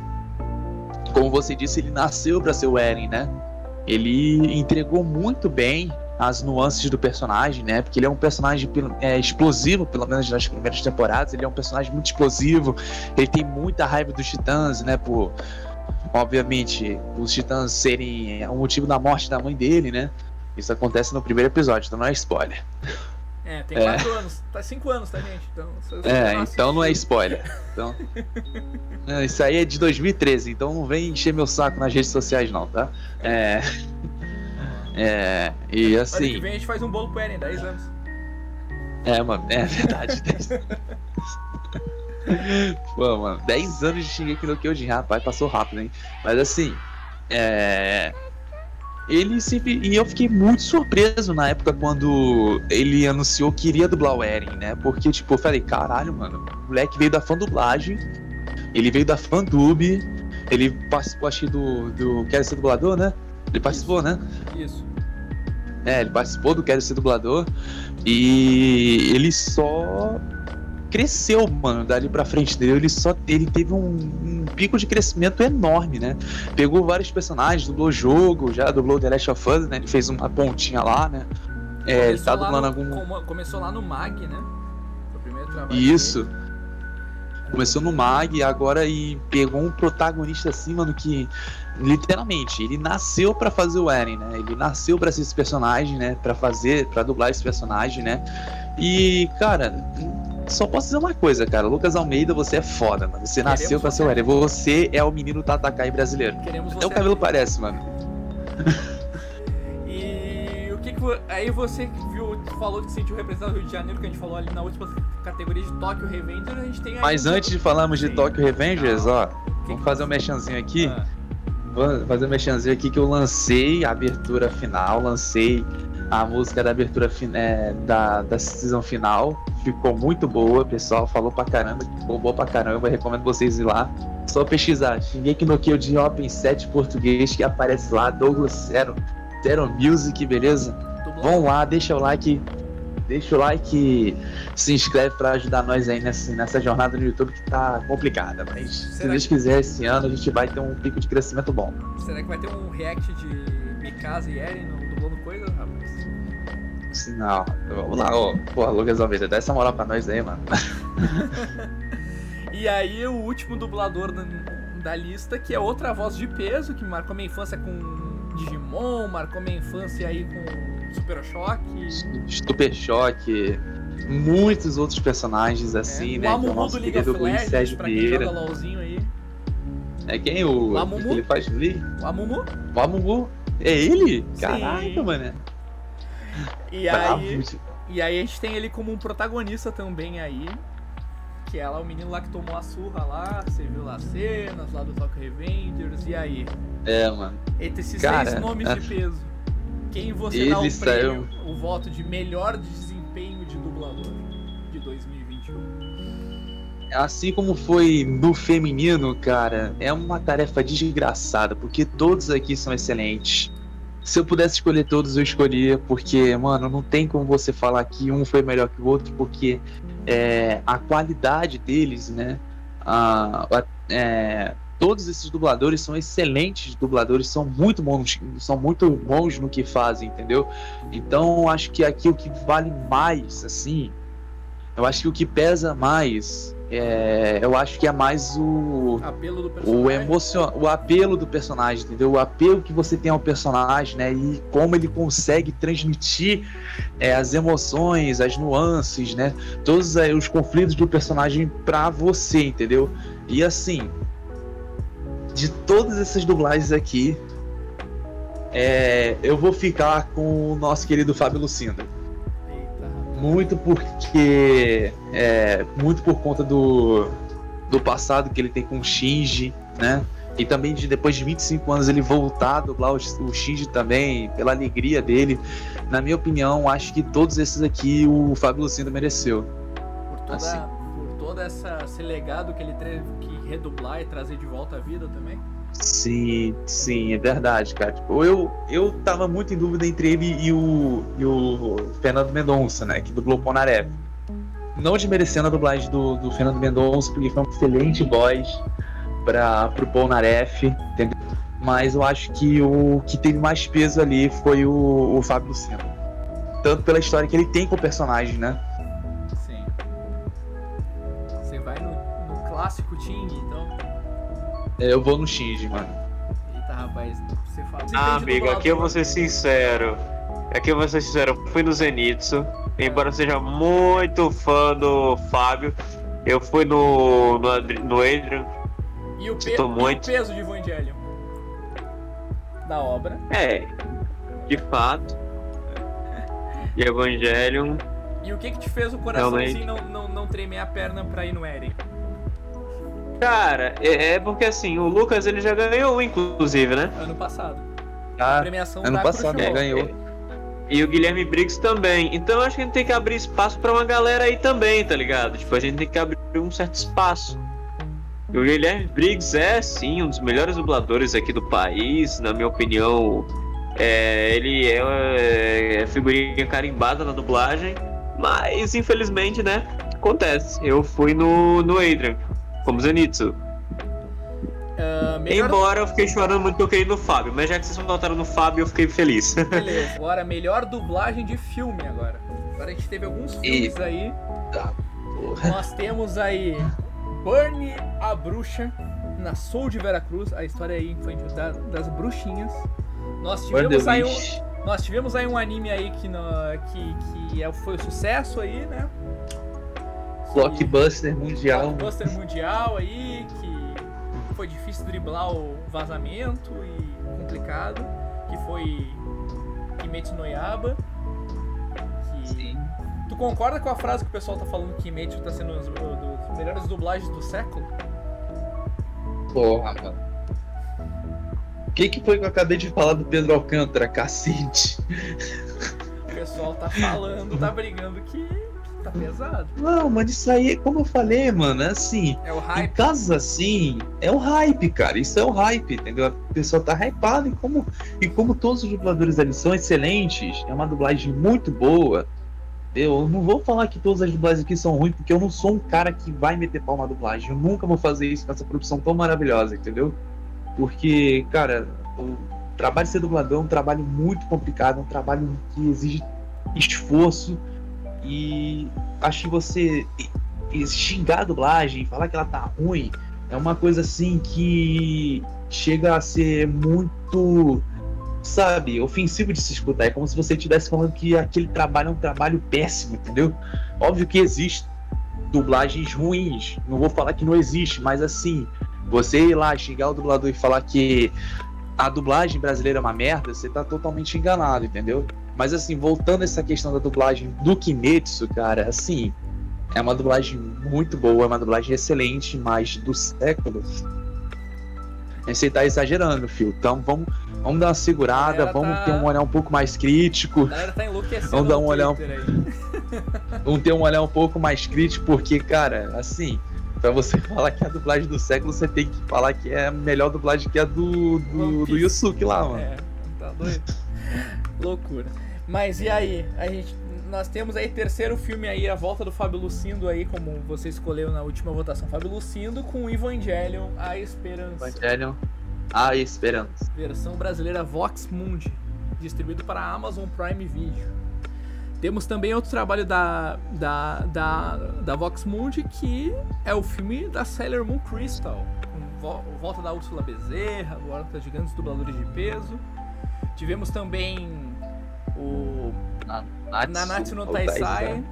como você disse, ele nasceu para ser o Eren, né? Ele entregou muito bem as nuances do personagem, né? Porque ele é um personagem é, explosivo, pelo menos nas primeiras temporadas. Ele é um personagem muito explosivo. Ele tem muita raiva dos titãs, né? Por, obviamente, os titãs serem o motivo da morte da mãe dele, né? Isso acontece no primeiro episódio, então não é spoiler. É, tem É. 4 anos. Tá 5 anos, tá, gente? Então, É, não então não é spoiler. Então, É, isso aí é de 2013, então não vem encher meu saco nas redes sociais, não, tá? É. É. E Ano que assim. vem a gente faz um bolo pro Eren, 10 anos. É, mano, é verdade. Pô, mano, 10 anos de Shingeki no Kyojin, rapaz, passou rápido, hein? Mas assim, é. Ele sempre. E eu fiquei muito surpreso na época quando ele anunciou que iria dublar o Eren, né? Porque, tipo, eu falei, caralho, mano, o moleque veio da fã dublagem, ele veio da fandub, ele participou, acho que do, do Quero Ser Dublador, né? Ele participou, né? Isso. É, ele participou do Quero Ser Dublador e ele só cresceu, mano, dali pra frente dele. Ele só ele teve um, um pico de crescimento enorme, né? Pegou vários personagens, dublou jogo, já dublou The Last of Us, né? Ele fez uma pontinha lá, né? É, ele tá dublando no- algum. como- Começou lá no MAG, né? Foi o primeiro trabalho. Isso. Começou no Mag, agora e pegou um protagonista assim, mano, que literalmente ele nasceu pra fazer o Eren, né? Ele nasceu pra ser esse personagem, né? Pra fazer, pra dublar esse personagem, né? E, cara, só posso dizer uma coisa, cara. Lucas Almeida, você é foda, mano. Você nasceu pra ser o Eren. Você é o menino Tatakai brasileiro. Queremos Até o cabelo aqui. parece, mano. E o que que aí você viu, falou que se sentiu representado no Rio de Janeiro, que a gente falou ali na última categoria de Tóquio Revenger, a gente tem aí Mas um- antes de falarmos de Sim. Tokyo Revengers, ó, Que vamos que fazer um mexanzinho aqui. Ah, Vou fazer um mexanzinho aqui que eu lancei a abertura final, lancei a música da abertura é, da, da season final. Ficou muito boa, pessoal falou pra caramba, ficou boa pra caramba. Recomendo vocês ir lá. Só pesquisar. Shingeki no Kyojin Open 7 português que aparece lá, Douglas Zero, Zero Music, beleza? Vão lá, deixa o like. Deixa o like, se inscreve pra ajudar nós aí nessa, nessa jornada no YouTube que tá complicada. Mas se Será Deus que- quiser, esse ano a gente vai ter um pico de crescimento bom. Será que vai ter um react de Mikasa e Eren no Não, vamos lá, ô. Porra, Lucas Almeida, dá essa moral pra nós aí, mano. E aí o último dublador da, da lista, que é outra voz de peso, que marcou minha infância com Digimon, marcou minha infância aí com Super Choque. Super Choque, muitos outros personagens assim, é. né? O que é o Amumu nosso do Legends, Sérgio pra quem joga Vieira. LOLzinho aí. É quem o. O Amumu? que ele faz ali? O Amumu. O Amumu? É ele? Sim. Caraca, mano. E Bravo. aí, e aí a gente tem ele como um protagonista também aí. Que é lá o menino lá que tomou a surra lá, você viu lá as cenas lá do Tokyo Revengers, e aí? É, mano. Entre esses Cara, seis nomes é. de peso, quem você Ele dá o saiu- prêmio, o voto de melhor desempenho de dublador? de 2021. Assim como foi no feminino, cara, é uma tarefa desgraçada, porque todos aqui são excelentes. Se eu pudesse escolher todos, eu escolheria, porque, mano, não tem como você falar que um foi melhor que o outro, porque é, a qualidade deles, né? A, a, é, todos esses dubladores são excelentes dubladores, são muito bons, são muito bons no que fazem, entendeu? Então, acho que aqui o que vale mais, assim, eu acho que o que pesa mais é, eu acho que é mais o apelo do personagem. o emocion, o apelo do personagem, entendeu? O apelo que você tem ao personagem, né? E como ele consegue transmitir é, as emoções, as nuances, né? Todos é, os conflitos do personagem para você, entendeu? E assim, de todas essas dublagens aqui, é, eu vou ficar com o nosso querido Fábio Lucinda muito porque é, muito por conta do, do passado que ele tem com o Shinji, né? E também de depois de 25 anos ele voltar a dublar o, o Shinji também, pela alegria dele. Na minha opinião, acho que todos esses aqui o Fábio Lucindo mereceu. Por toda, assim. por todo essa, esse legado que ele teve que redublar e trazer de volta à vida também? Sim, sim, é verdade, cara. Tipo, eu, eu tava muito em dúvida entre ele e o, e o Fernando Mendonça, né? Que dublou Ponaré. Não desmerecendo a dublagem do, do Fernando Mendonça, porque foi uma excelente voz para pro Polnareff, entendeu? Mas eu acho que o que teve mais peso ali foi o, o Fábio Luciano. Tanto pela história que ele tem com o personagem, né? Clássico Ting, então? É, eu vou no Shinji, mano. Eita, rapaz, você fala. Você ah, amigo, aqui eu vou ser sincero. Aqui eu vou ser sincero, eu fui no Zenitsu. Embora eu seja muito fã do Fábio, eu fui no, no, no Adrian. E o, pe muito. e o peso de Evangelion? Da obra. É, de fato. E Evangelion. E o que que te fez o coração assim não, não, não tremer a perna pra ir no Eren? Cara, é, é, porque assim, o Lucas ele já ganhou, inclusive, né? Ano passado. Ah, a premiação ano passado ele ganhou. E o Guilherme Briggs também. Então acho que a gente tem que abrir espaço para uma galera aí também, tá ligado? Tipo, a gente tem que abrir um certo espaço. O Guilherme Briggs é, sim, um dos melhores dubladores aqui do país, na minha opinião. É, ele é, é figurinha carimbada na dublagem, mas infelizmente, né? Acontece. Eu fui no, no Adrian como Zenitsu. Uh, melhor... Embora eu fiquei chorando muito que eu queria no Fábio, mas já que vocês votaram no Fábio, eu fiquei feliz. Beleza, agora melhor dublagem de filme agora. Agora a gente teve alguns filmes e... aí. Tá, Nós temos aí Burnie a Bruxa, na Soul de Veracruz, a história aí infantil da, das bruxinhas. Nós tivemos aí um, nós tivemos aí um anime aí que, no, que, que é, foi um sucesso aí, né? Blockbuster mundial. Blockbuster mundial aí, que foi difícil driblar o vazamento e complicado, que foi Kimetsu no Yaba. Que... Sim. Tu concorda com a frase que o pessoal tá falando que Kimetsu tá sendo um dos melhores dublagens do século? Porra, mano. O que, que foi que eu acabei de falar do Pedro Alcântara, cacete? O pessoal tá falando, tá brigando que tá pesado. Não, mas isso aí, como eu falei, mano, é assim. É o hype. Em casos assim, é o hype, cara. Isso é o hype, entendeu? A pessoa tá hypada e como, e como todos os dubladores ali são excelentes, é uma dublagem muito boa. Eu não vou falar que todas as dublagens aqui são ruins, porque eu não sou um cara que vai meter pau na dublagem. Eu nunca vou fazer isso com essa produção tão maravilhosa, entendeu? Porque, cara, o trabalho de ser dublador é um trabalho muito complicado, é um trabalho que exige esforço e acho que você xingar a dublagem, falar que ela tá ruim, é uma coisa assim que chega a ser muito, sabe, ofensivo de se escutar. É como se você estivesse falando que aquele trabalho é um trabalho péssimo, entendeu? Óbvio que existe dublagens ruins, não vou falar que não existe, mas assim, você ir lá xingar o dublador e falar que a dublagem brasileira é uma merda, você tá totalmente enganado, entendeu? Mas assim, voltando a essa questão da dublagem do Kimetsu, cara, assim, é uma dublagem muito boa, é uma dublagem excelente, mas do século. Você tá exagerando, filho. Então vamos, vamos dar uma segurada, vamos tá... ter um olhar um pouco mais crítico. A galera tá enlouquecendo. Vamos dar um olhar. um ter um olhar um pouco mais crítico, porque, cara, assim, pra você falar que é a dublagem do século, você tem que falar que é a melhor dublagem que a do, do, do Yusuke lá, mano. É, tá doido. Loucura. Mas e aí? A gente, nós temos aí terceiro filme aí, a volta do Fábio Lucindo aí, como você escolheu na última votação, Fábio Lucindo com o Evangelion, A Esperança. Evangelion, A Esperança. Versão brasileira Vox Mundi, distribuído para a Amazon Prime Video. Temos também outro trabalho da, da, da, da Vox Mundi, que é o filme da Sailor Moon Crystal, com volta da Úrsula Bezerra, volta de grandes dubladores de peso. Tivemos também o Nanatsu, Nanatsu no Taisai,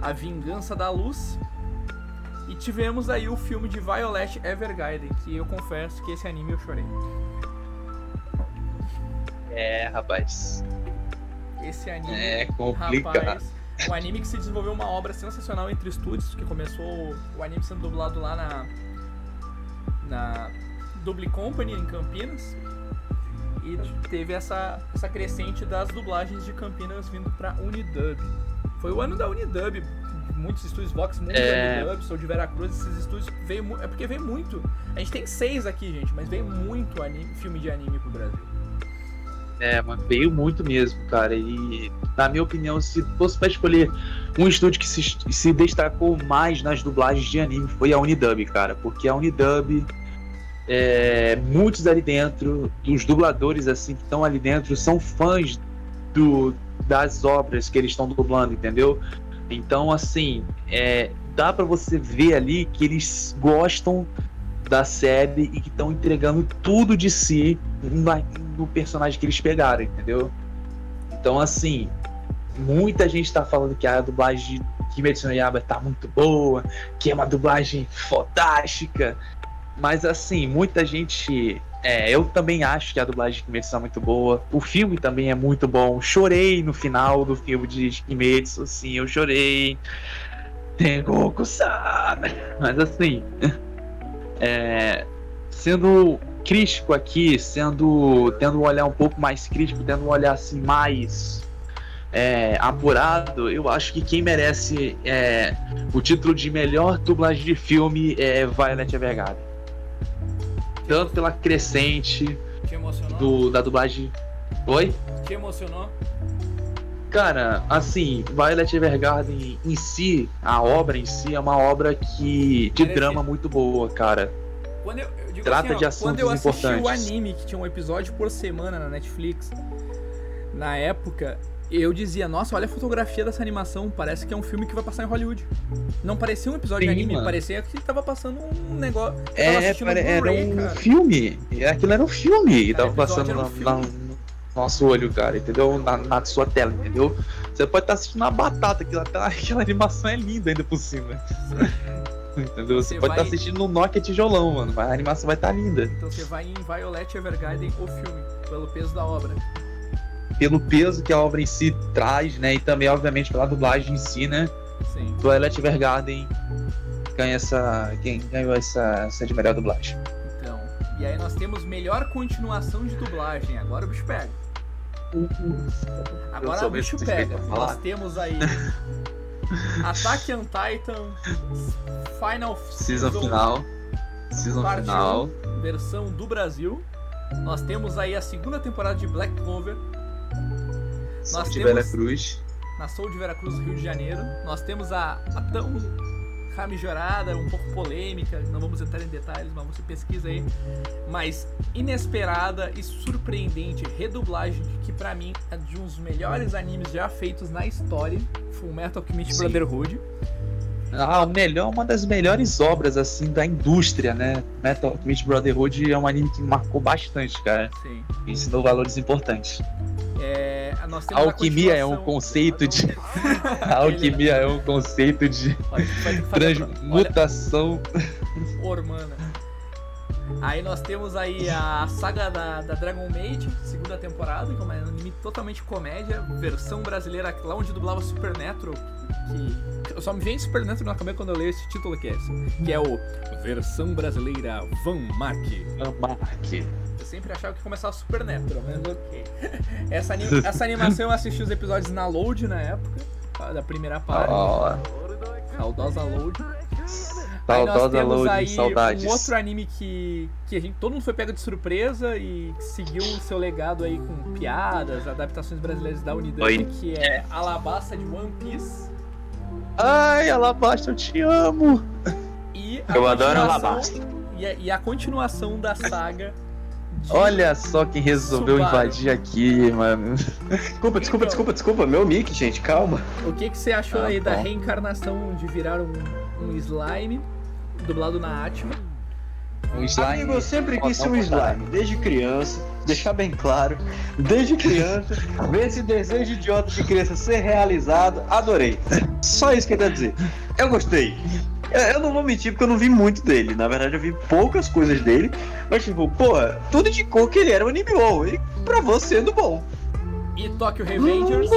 A Vingança da Luz. E tivemos aí o filme de Violet Evergarden, que eu confesso que esse anime eu chorei. É, rapaz. Esse anime, é complicado. rapaz, o anime que se desenvolveu uma obra sensacional entre estúdios, que começou o anime sendo dublado lá na na Double Company em Campinas e teve essa, essa crescente das dublagens de Campinas vindo pra Unidub. Foi o ano da Unidub, muitos estúdios Vox, muito é... Unidub, sou de Veracruz, esses estúdios veio é porque veio muito. A gente tem seis aqui, gente, mas veio muito anime, filme de anime pro Brasil. É, mas veio muito mesmo, cara. E, na minha opinião, se fosse pra escolher um estúdio que se, se destacou mais nas dublagens de anime, foi a Unidub, cara. Porque a Unidub é, muitos ali dentro, dos dubladores assim que estão ali dentro, são fãs do, das obras que eles estão dublando, entendeu? Então, assim, é, dá para você ver ali que eles gostam da série e que estão entregando tudo de si na, no personagem que eles pegaram, entendeu? Então, assim, muita gente está falando que a dublagem de Kimetsu no Yaba tá muito boa, que é uma dublagem fantástica. Mas assim, muita gente. É, eu também acho que a dublagem de Kimetsu é muito boa. O filme também é muito bom. Chorei no final do filme de Kimetsu, assim, eu chorei. Tengoku sabe. Mas assim. É, sendo crítico aqui, sendo. tendo um olhar um pouco mais crítico, tendo um olhar assim mais. É, apurado, eu acho que quem merece é, o título de melhor dublagem de filme é Violet Evergarden tanto pela crescente do, da dublagem. Oi? Te emocionou? Cara, assim, Violet Evergarden em si, a obra em si, é uma obra que de drama muito boa, cara. Quando eu, eu Trata assim, ó, de assuntos quando eu assisti importantes. o anime, que tinha um episódio por semana na Netflix, na época, eu dizia, nossa, olha a fotografia dessa animação, parece que é um filme que vai passar em Hollywood. Não parecia um episódio Sim, de anime, mano. parecia que tava passando um negócio. É, pare- era um cara. filme. Aquilo era um filme que tava passando um na- na- no nosso olho, cara, entendeu? Na, na sua tela, entendeu? Você pode estar assistindo uma batata, aquela, aquela animação é linda ainda por cima. Entendeu? Você, Você pode vai- estar assistindo no Nokia tijolão, mano, mas a animação vai estar linda. Então você vai em Violet Evergarden, o filme, pelo peso da obra. Pelo peso que a obra em si traz, né? E também, obviamente, pela dublagem em si, né? Sim. Twilight Evergarden ganha essa. Quem ganhou essa, essa de melhor dublagem? Então. E aí nós temos melhor continuação de dublagem. Agora o bicho pega. Agora o bicho pega. Nós temos aí Attack on Titan Final Season final. Season final. versão do Brasil. Nós temos aí a segunda temporada de Black Clover Som de temos- Vera Cruz. na Soul de Veracruz, Rio de Janeiro. Nós temos a, a tão ramijorada, um pouco polêmica, não vamos entrar em detalhes, mas você pesquisa aí. Mas inesperada e surpreendente redublagem que pra mim é de um dos melhores animes já feitos na história, Full Metal Alchemist Sim. Brotherhood. Ah, o melhor, uma das melhores obras, assim, da indústria, né? Metal Alchemist Brotherhood é um anime que marcou bastante, cara. Sim. Ensinou valores importantes. É, alquimia é um conceito de. Alquimia é um conceito de que pro- olha, transmutação. Ormana. Aí nós temos aí a saga da, da Dragon Maid, segunda temporada, que é um anime totalmente comédia, versão brasileira, lá onde dublava Supernatural, que eu só me vem Supernatural na cabeça quando eu leio esse título aqui, que é o versão brasileira Van Mark. Mark. Eu sempre achava que começava Supernatural, mas ok. Essa, anim- essa animação eu assisti os episódios na Load na época. da primeira parte. Ó, Saudosa Load. Aí nós saudosa temos load, aí saudades. um outro anime que, que a gente, todo mundo foi pego de surpresa e seguiu o seu legado aí com piadas, adaptações brasileiras da Unidub, Oi. que é Alabasta de One Piece. Ai, Alabasta, eu te amo. E Eu adoro Alabasta. E a, e a continuação da saga. Olha só quem resolveu Subaru. invadir aqui, mano. Desculpa, desculpa, desculpa, desculpa. Meu mic, gente, calma. O que, que você achou Ah, aí da reencarnação de virar um, um slime dublado na Atma? Um slime. Amigo, eu sempre quis ser um slime, desde criança, deixar bem claro, desde criança, ver esse desejo idiota de criança ser realizado, adorei. Só isso que eu quero dizer. Eu gostei. Eu, não vou mentir porque eu não vi muito dele, na verdade eu vi poucas coisas dele, mas tipo, porra, tudo indicou que ele era um anime bom, e provou sendo bom. E Tokyo Revengers,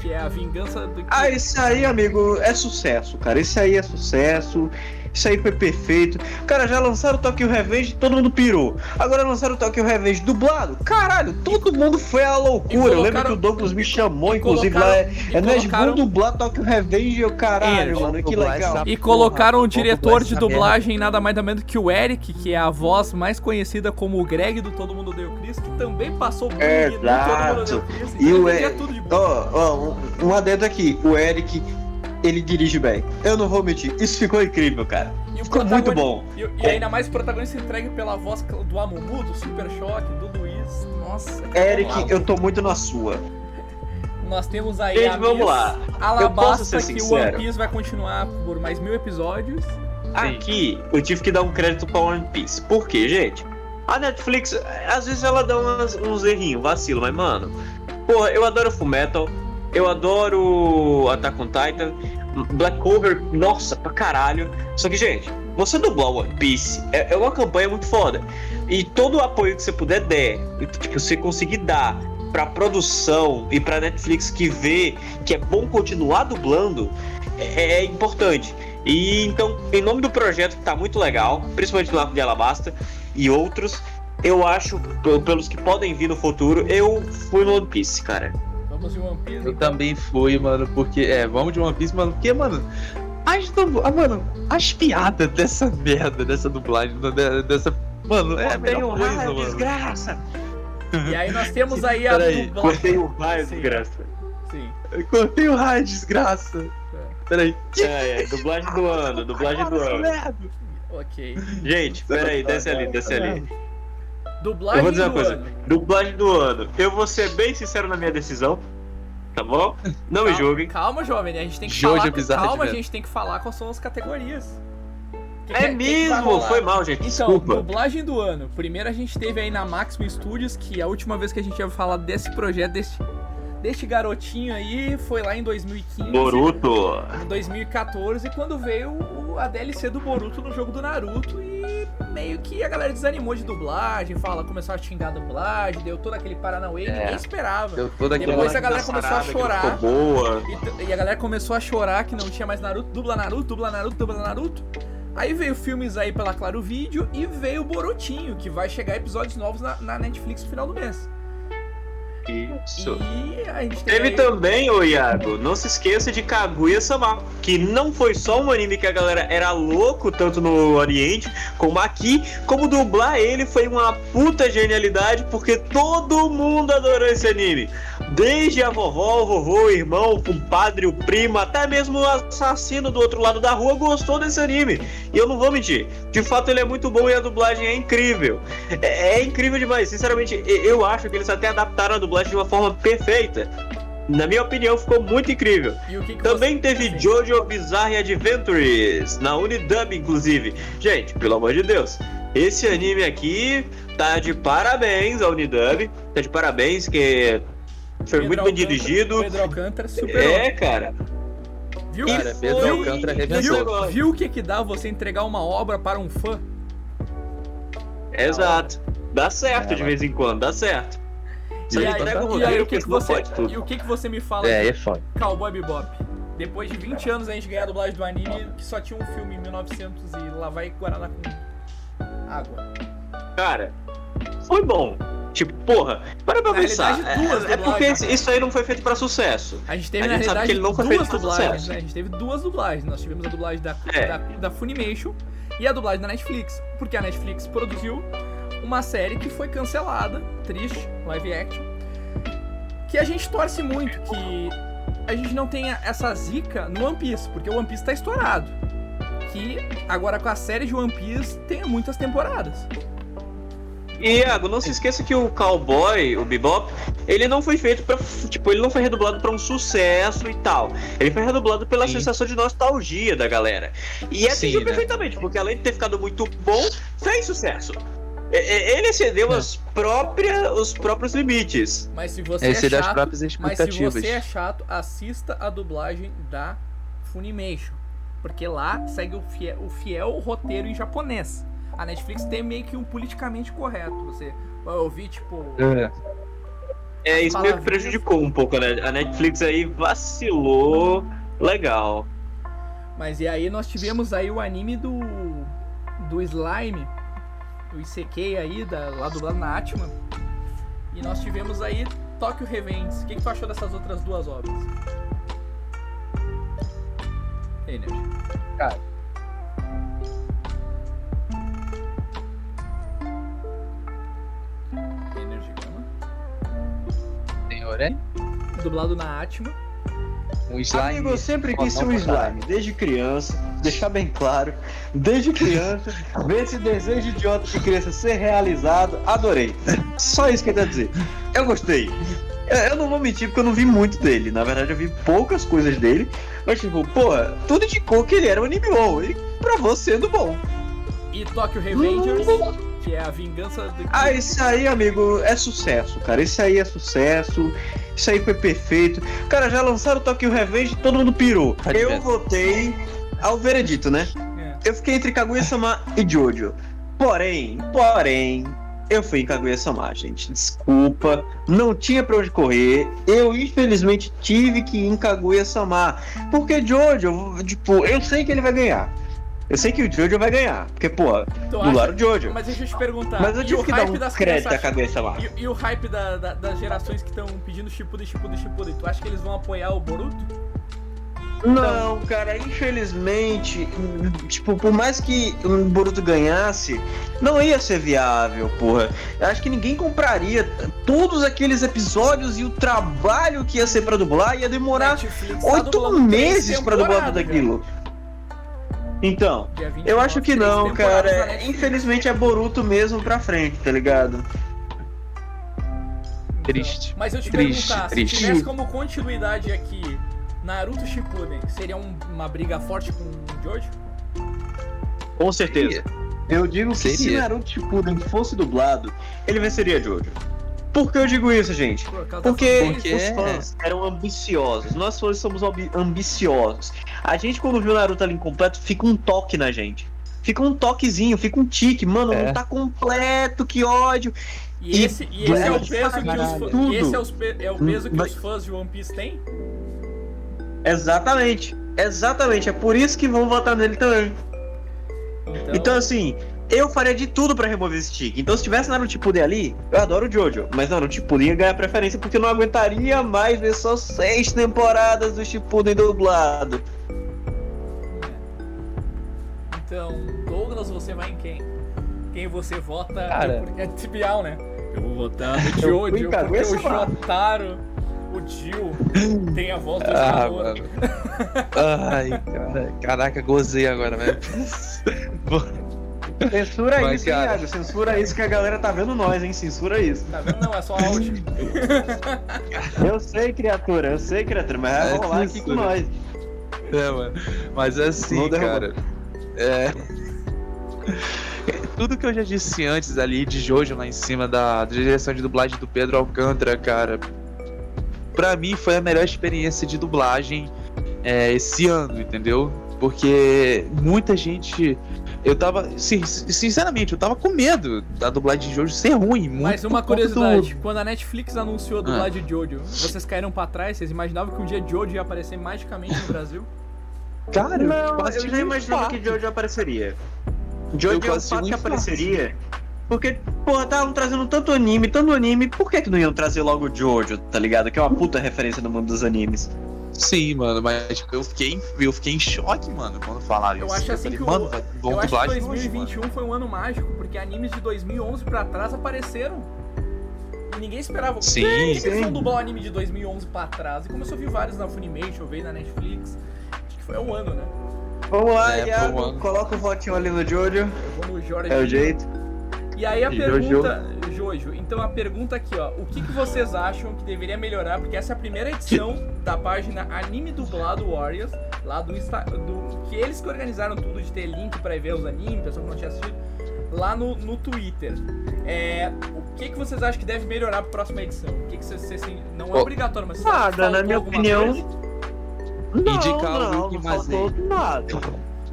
que é a vingança do. Ah, esse aí, amigo, é sucesso, cara. Esse aí é sucesso. Isso aí foi perfeito. Cara, já lançaram o Tokyo Revenge, todo mundo pirou. Agora lançaram o Tokyo Revenge dublado. Caralho, todo mundo foi à loucura. Eu lembro que o Douglas me chamou, e inclusive, lá é, e é Bull dublar Tokyo Revenge. Eu, caralho, Eles. mano, que legal. E porra, colocaram o diretor de dublagem nada mais nada menos que o Eric, que é a voz mais conhecida como o Greg do Todo Mundo Odeia o Chris, que também passou bullying no Todo Mundo o Exato. Chris. E então o ele entendia Eric- tudo de bom. Ó, ó, um, um adendo aqui. O Eric, ele dirige bem. Eu não vou mentir. Isso ficou incrível, cara. E Ficou muito bom. E, e ainda mais o protagonista entregue pela voz do Amumu, do Super Choque, do Luiz. Nossa. que Eric, eu tô muito na sua. Nós temos aí Gente, a vamos Miss lá. Alabasta ser que o. One Piece vai continuar por mais mil episódios. Aqui, eu tive que dar um crédito pra One Piece. Por quê, gente? A Netflix, às vezes ela dá umas- uns errinhos, vacilo, mas, mano, porra, eu adoro Fullmetal, eu adoro Attack on Titan, Black Cover, nossa, pra caralho. Só que, gente, você dublar One Piece é, é uma campanha muito foda. E todo o apoio que você puder der, e, tipo, você conseguir dar pra produção e pra Netflix que vê que é bom continuar dublando, é, é importante. E então, em nome do projeto que tá muito legal, principalmente do Arco de Alabasta e outros, eu acho, pelos que podem vir no futuro, eu fui no One Piece, cara. Vamos de One Piece. Eu então. também fui, mano, porque. É, vamos de One Piece, mano. Porque, mano. As, dubl- ah, mano, as piadas dessa merda, dessa dublagem, de- dessa. Mano, é a melhor coisa, mano. desgraça! E aí nós temos aí a Peraí, dublagem. Cortei o raio, Sim. desgraça. Sim. Eu cortei o raio, desgraça. Peraí. É, é, dublagem do ano, dublagem do ano. Ok. Gente, peraí, desce ali, desce ali. Dublagem Eu vou dizer uma do coisa. ano. Dublagem do ano. Eu vou ser bem sincero na minha decisão, tá bom? Não me Calma- julguem. Calma, jovem, a gente tem que Jojo falar. Bizarre calma, a gente tem que falar quais são as categorias. Que É que vai mesmo, foi mal, gente. Então, Desculpa. dublagem do ano. Primeiro a gente teve aí na Maximum Studios, que a última vez que a gente ia falar desse projeto, desse, deste garotinho aí, foi lá em 2015. Boruto. Em 2014, quando veio o- a DLC do Boruto no jogo do Naruto e meio que a galera desanimou de dublagem, fala, começou a xingar a dublagem, deu todo aquele paranauê, É. ninguém esperava. Deu toda aquela. Depois a galera começou a chorar. Boa. E, e a galera começou a chorar que não tinha mais Naruto, dubla Naruto, dubla Naruto, dubla Naruto. Aí veio filmes aí pela Claro Vídeo e veio o Borutinho, que vai chegar episódios novos na, na Netflix no final do mês. Isso. Teve também, ô Iago, não se esqueça de Kaguya-sama, que não foi só um anime que a galera era louco, tanto no Oriente como aqui, como dublar ele foi uma puta genialidade, porque todo mundo adorou esse anime. Desde a vovó, o vovô, o irmão, o compadre, o primo, até mesmo o assassino do outro lado da rua gostou desse anime. E eu não vou mentir, de fato ele é muito bom e a dublagem é incrível. É, é incrível demais, sinceramente, eu acho que eles até adaptaram a dublagem de uma forma perfeita. Na minha opinião, ficou muito incrível. E o que que Também teve. Jojo Bizarre Adventures, na Unidub, inclusive. Gente, pelo amor de Deus, esse anime aqui tá de parabéns a Unidub. Tá de parabéns, que foi Pedro muito bem dirigido. Pedro Alcântara superou. É, cara. Viu? Cara, E Pedro foi- Alcântara viu, o que que dá você entregar uma obra para um fã? Exato. Dá certo É, de vez em quando, dá certo. E aí, entrega o e aí, o que, que você, pode tudo. e o que, que você me fala É, de é foda. Cowboy Bebop? Depois de 20 anos a gente ganhar a dublagem do anime que só tinha um filme em 1900 e lá vai Guaraná com água. Cara, foi bom. Tipo, porra, para pra Na pensar. É, duas é porque esse- isso aí não foi feito pra sucesso. A gente teve, A na gente sabe realidade, que ele não foi duas dublagens, né? A gente teve duas dublagens. Nós tivemos a dublagem da, É. da, da Funimation e a dublagem da Netflix. Porque a Netflix produziu uma série que foi cancelada, triste, live action. Que a gente torce muito que a gente não tenha essa zica no One Piece, porque o One Piece tá estourado. Que agora com a série de One Piece tenha muitas temporadas. E, Iago, não se esqueça que o Cowboy, o Bebop, ele não foi feito pra. Tipo, ele não foi redublado pra um sucesso e tal. Ele foi redublado pela Sim. sensação de nostalgia da galera. E atingiu Sim, né? perfeitamente, porque além de ter ficado muito bom, fez sucesso. E- e- Ele excedeu É. as próprias, os próprios limites. Mas se você é, chato, próprias mas se expectativas. você é chato, assista a dublagem da Funimation. Porque lá segue o fiel, o fiel roteiro em japonês. A Netflix tem meio que um politicamente correto. Você vai ouvir, tipo. É. É, isso meio que prejudicou um pouco, né? A Netflix aí vacilou legal. Mas e aí nós tivemos aí o anime do. do Slime. Do Isekei aí, da, lá dublado na Atma. E nós tivemos aí Tokyo Revenge. O que, que tu achou dessas outras duas obras? Energy. Cara. Energy Gama. Senhor, hein? Dublado na Atma. Um slime. Amigo, eu sempre quis ser um slime, desde criança, deixar bem claro, desde criança, ver esse desejo idiota de criança ser realizado, adorei. Só isso que eu quero dizer. Eu gostei. Eu, eu não vou mentir porque eu não vi muito dele, na verdade eu vi poucas coisas dele, mas tipo, pô, tudo indicou que ele era um anime bom, ele provou sendo bom. E Tokyo Revengers, que é a vingança do. Ah, esse aí, amigo, é sucesso, cara. Esse aí é sucesso. Isso aí foi perfeito. Cara, já lançaram o Tokyo Revenge, todo mundo pirou. Tá Eu votei ao veredito, né? É. Eu fiquei entre Kaguya-sama e Jojo. Porém, porém, eu fui em Kaguya-sama, gente. Desculpa, não tinha pra onde correr. Eu, infelizmente, tive que ir em Kaguya-sama. Porque Jojo, tipo, eu sei que ele vai ganhar. Eu sei que o Jojo vai ganhar. Porque, pô, Tu dublaram o Jojo. Mas deixa eu te perguntar. Mas eu tive o que dar um crédito a crianças- Kaguya-sama. E, e o hype da- da- das gerações que estão pedindo Shippuden, Shippuden, Shippuden, tu acha que eles vão apoiar o Boruto? Não, cara, infelizmente, tipo, por mais que o Boruto ganhasse, não ia ser viável, porra. Eu acho que ninguém compraria todos aqueles episódios e o trabalho que ia ser pra dublar ia demorar tá oito meses pra dublar tudo aquilo. Então, Dia 29, eu acho que não, cara. Infelizmente é Boruto mesmo pra frente, tá ligado? Triste. Mas eu te Triste, perguntar, triste. se tivesse como continuidade aqui Naruto Shippuden, seria um- uma briga forte com o Jojo? Com certeza. Eu digo que se Seria. Naruto Shippuden fosse dublado, ele venceria Jojo. Por que eu digo isso, gente? Por Porque, fanbase? os fãs eram ambiciosos. Nós fãs somos ambi- ambiciosos. A gente, quando viu o Naruto ali incompleto, fica um toque na gente. Fica um toquezinho, fica um tique. Mano, É. não tá completo, que ódio. E E esse, e esse é o peso que os caralho. fãs. Tudo. E esse é, os pe- é o peso que Mas- os fãs de One Piece têm? Exatamente. Exatamente. É por isso que vão votar nele também. Então, Então, assim, eu faria de tudo pra remover esse tique. Então, se tivesse Naruto Shippuden ali, eu adoro o Jojo. Mas Naruto Shippuden ia ganhar preferência porque eu não aguentaria mais ver só seis temporadas do Shippuden dublado. então, Douglas, você vai em quem? Quem você vota? Cara. Eu- É tibial, né? Eu vou votar no Jojo, porque o Kaguya-sama. O Jill, tem a voz do Ah, mano. Ai, cara. Caraca, gozei agora, velho. Censura Mas, isso, cara- Iago? Censura isso que a galera tá vendo nós, hein? Censura isso. Tá vendo? Não, é só áudio. Eu sei, criatura, eu sei, criatura, mas vai É rolar aqui com censura. nós. É, mano. Mas assim, Vou derrubar. cara. É. Tudo que eu já disse antes ali de Jojo lá em cima da, da direção de dublagem do Pedro Alcântara, cara. Pra mim foi a melhor experiência de dublagem é, esse ano, entendeu? Porque muita gente. Eu tava. sin- Sinceramente, eu tava com medo da dublagem de Jojo ser ruim. Muito Mas uma conta do- curiosidade, quando a Netflix anunciou a Ah. dublagem de Jojo, vocês caíram pra trás? Vocês imaginavam que um dia Jojo ia aparecer magicamente no Brasil? Cara, Não, quase eu já um imaginava que Jojo apareceria. Jojo é um quase tive fato que apareceria. Porque Porra, estavam trazendo tanto anime, tanto anime, por que que não iam trazer logo o Jojo, tá ligado? Que é uma puta referência no mundo dos animes. Sim, mano, mas tipo, eu fiquei, eu fiquei em choque, mano, quando falaram Eu isso. acho assim falei, que o- mano, bom Eu acho que dublagem hoje, 2021 foi um ano mágico, porque animes de 2011 pra trás apareceram. E ninguém esperava. Sim, que sim. eles vão dublar um anime de 2011 pra trás? E começou a vir vários na Funimation, veio na Netflix. Acho que foi um ano, né? Vamos lá, É, Iago, mano. coloca o votinho ali no Jojo. Eu vou no Jorge. É o jeito. E aí a E pergunta, Jojo, então a pergunta aqui, ó, o que, que vocês acham que deveria melhorar? Porque essa é a primeira edição da página Anime Dublado Warriors, lá do, Insta, do que eles que organizaram tudo de ter link pra ver os animes, pessoa que não tinha assistido, lá no, no Twitter. É, o que, que vocês acham que deve melhorar pra próxima edição? O que, que vocês, vocês não é obrigatório, mas Nada, na minha opinião. coisa? Indicar o não, Wiki não Mazei. faltou nada.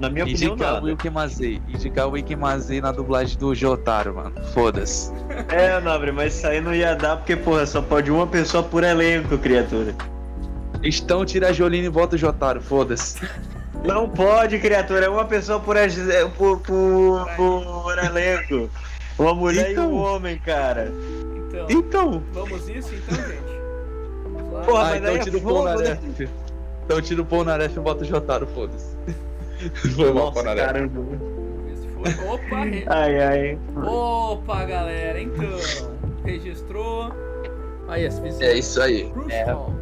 Na minha opinião, Indicar o nada. Wilkie Mazei. Indicar o Wilkie Mazei na dublagem do Jotaro, mano. Foda-se. É, Nobre, mas isso aí não ia dar porque, porra, só pode uma pessoa por elenco, criatura. Então tira a Jolene e bota o Jotaro, foda-se. Não pode, criatura, é uma pessoa por, é, por, por, por elenco. Uma mulher e Então. um homem, cara. Então, Então. vamos isso então, gente? Vamos lá. Porra, Ah, mas então é tira o fogo, né? Polnareff. Então tira o Polnareff e bota o Jotaro, foda-se. Foi mal, Nossa, caramba. Vamos ver se foi. Opa, re- Ai, ai. Opa, galera, então. Registrou. Aí. É isso aí. Crucial.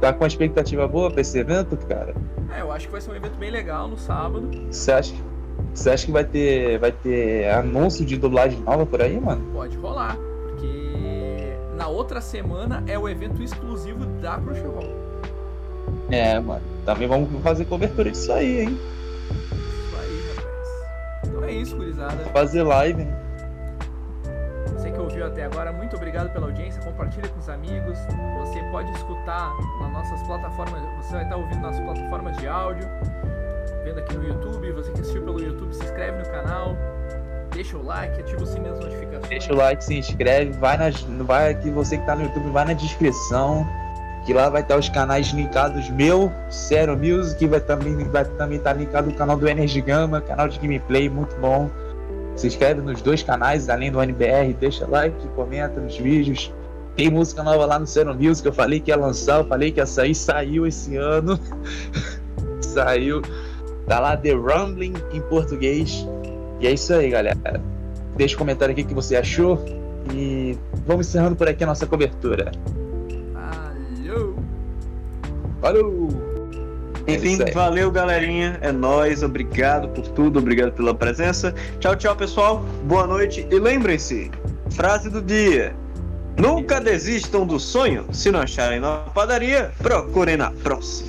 Tá com uma expectativa boa pra esse evento, cara? É. eu acho que vai ser um evento bem legal no sábado. Você acha, você acha que vai ter, vai ter anúncio de dublagem nova por aí, mano? Pode rolar. Porque na outra semana é o evento exclusivo da Crunchyroll. É, mano. Também vamos fazer cobertura disso aí, hein? Isso aí, rapaz. Então é isso, gurizada. Fazer live, hein? Você que ouviu até agora, muito obrigado pela audiência. Compartilhe com os amigos. Você pode escutar nas nossas plataformas. Você vai estar ouvindo nas plataformas de áudio, vendo aqui no YouTube. Você que assistiu pelo YouTube, se inscreve no canal. Deixa o like, ativa o sininho das notificações. Deixa o like, se inscreve, vai nas, vai aqui você que tá no YouTube, vai na descrição, que lá vai estar os canais linkados meu, Zero Music, vai também vai também estar linkado o canal do Energy Gama, canal de gameplay muito bom. Se inscreve nos dois canais, além do NBR, deixa like, comenta nos vídeos. Tem música nova lá no Zero Music, eu falei que ia lançar, eu falei que ia sair, saiu esse ano. saiu. Tá lá The Rumbling em português. E é isso aí, galera. Deixa um comentário aqui o que você achou. E vamos encerrando por aqui a nossa cobertura. Falou! É Enfim, aí. valeu, galerinha. É nóis. Obrigado por tudo. Obrigado pela presença. Tchau, tchau, pessoal. Boa noite. E lembrem-se: frase do dia. Nunca desistam do sonho. Se não acharem na padaria, procurem na próxima.